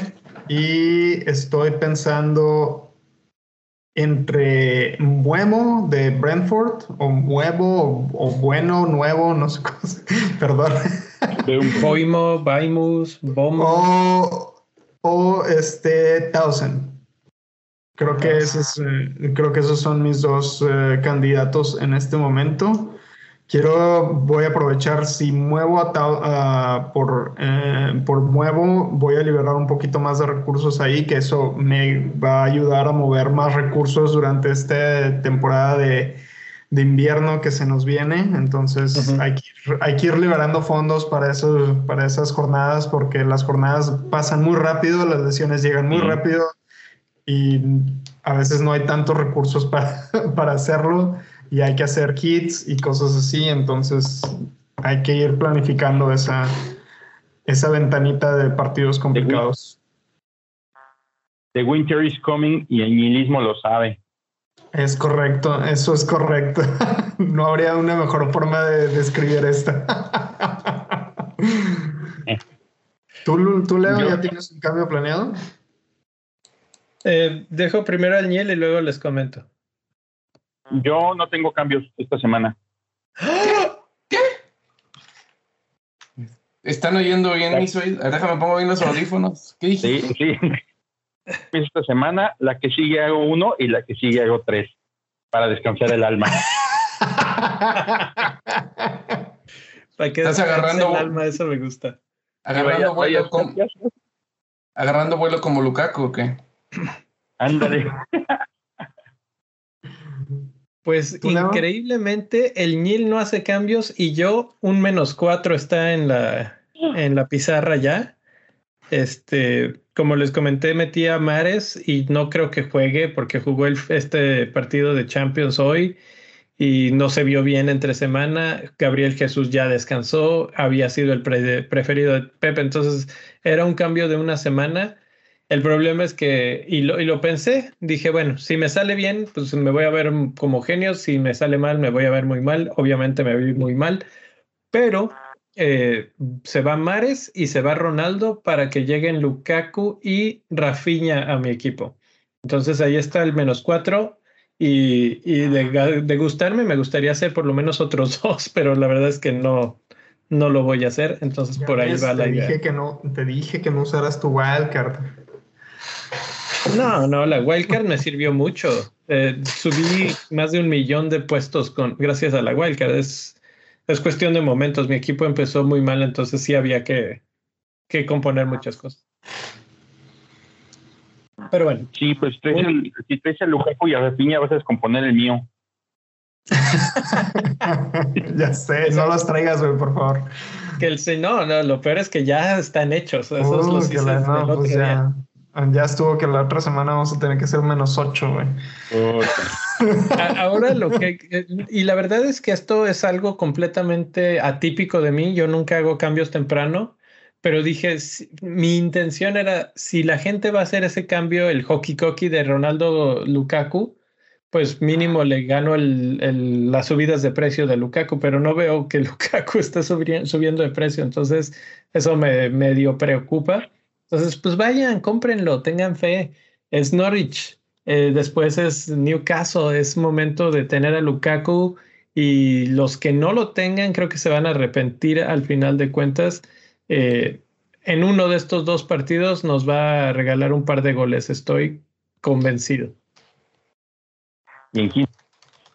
y estoy pensando entre Buemo de Brentford o Nuevo o, Bueno, Nuevo, no sé cómo se, perdón. Boimo, Baimus, Bomo. O, o este Thousand. Creo que, esos, eh, creo que esos son mis dos eh, candidatos en este momento. Quiero, voy a aprovechar, si muevo a, por, eh, por muevo, voy a liberar un poquito más de recursos ahí, que eso me va a ayudar a mover más recursos durante esta temporada de, de invierno que se nos viene. Entonces hay, que ir, hay, que ir, liberando fondos para, eso, para esas jornadas, porque las jornadas pasan muy rápido, las lesiones llegan muy rápido y a veces no hay tantos recursos para, para hacerlo y hay que hacer kits y cosas así, entonces hay que ir planificando esa, esa ventanita de partidos complicados. The winter is coming y el nihilismo lo sabe. Es correcto, eso es correcto. no habría una mejor forma de describir esta. ¿Tú, ¿Tú, Leo, ya tienes un cambio planeado? Eh, dejo primero al Niel y luego les comento. Yo no tengo cambios esta semana. ¿Qué? ¿Están oyendo bien mis oídos? Déjame pongo bien los audífonos. ¿Qué Sí, sí. Esta semana, la que sigue hago uno y la que sigue hago tres para descansar el alma. para que Estás agarrando el alma, eso me gusta. Agarrando vuelo, como, agarrando vuelo como Lukaku, ¿o qué? Ándale. Pues increíblemente el Nil no hace cambios y yo un menos cuatro está en la, en la pizarra ya. Este, como les comenté, metí a Mares y no creo que juegue porque jugó el, este partido de Champions hoy y no se vio bien entre semana. Gabriel Jesús ya descansó, había sido el preferido de Pepe, entonces era un cambio de una semana el problema es que, y lo, y lo pensé, dije, bueno, si me sale bien, pues me voy a ver como genio, si me sale mal, me voy a ver muy mal, obviamente me voy muy mal, pero eh, se va Mares y se va Ronaldo para que lleguen Lukaku y Rafinha a mi equipo. Entonces ahí está el menos cuatro y, y de, de, gustarme me gustaría hacer por lo menos otros dos, pero la verdad es que no, no lo voy a hacer, entonces por ahí va la idea. Dije que no, te dije que no usaras tu wildcard. No, no, la wildcard me sirvió mucho. Eh, subí más de un millón de puestos con, gracias a la wildcard. Es, es cuestión de momentos. Mi equipo empezó muy mal, entonces sí había que, que componer muchas cosas. Pero bueno. Sí, pues si traes el Lujaco y a Rafinha vas a descomponer el mío. ya sé, no los traigas, güey, por favor. Que el no, no, lo peor es que ya están hechos. Esos los hice no, pues ya. Ya estuvo que la otra semana vamos a tener que ser menos 8, güey. Ahora lo que... Y la verdad es que esto es algo completamente atípico de mí. Yo nunca hago cambios temprano, pero dije, mi intención era, si la gente va a hacer ese cambio, el hockey cocky de Ronaldo Lukaku, pues mínimo le gano el, las subidas de precio de Lukaku, pero no veo que Lukaku esté subiendo de precio. Entonces, eso me medio preocupa. Entonces, pues vayan, cómprenlo, tengan fe. Es Norwich, eh, después es Newcastle, es momento de tener a Lukaku y los que no lo tengan creo que se van a arrepentir al final de cuentas. Eh, en uno de estos dos partidos nos va a regalar un par de goles, estoy convencido.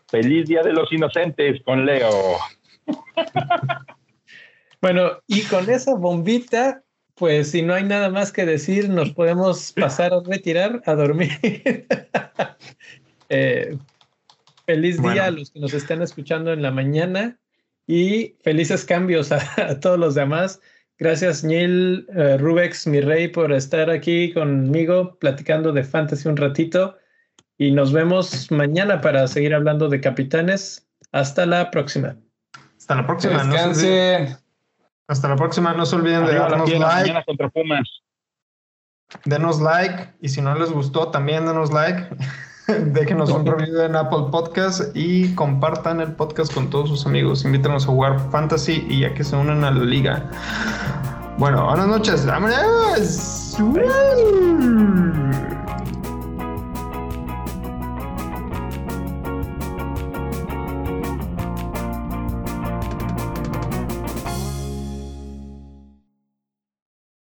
Feliz Día de los Inocentes con Leo. bueno, y con esa bombita pues si no hay nada más que decir, nos podemos pasar a retirar, a dormir. Eh, feliz día a los que nos están escuchando en la mañana y felices cambios a, todos los demás. Gracias, Neil, uh, Rubex, mi rey, por estar aquí conmigo platicando de fantasy un ratito. Y nos vemos mañana para seguir hablando de capitanes. Hasta la próxima. Hasta la próxima. Descansen. Hasta la próxima. No se olviden de darnos like. Contra Pumas. Denos like. Y si no les gustó, también denos like. Déjenos un review en Apple Podcast y compartan el podcast con todos sus amigos. Invítanos a jugar Fantasy y ya que se unen a la liga. Bueno, buenas noches. ¡Vámonos!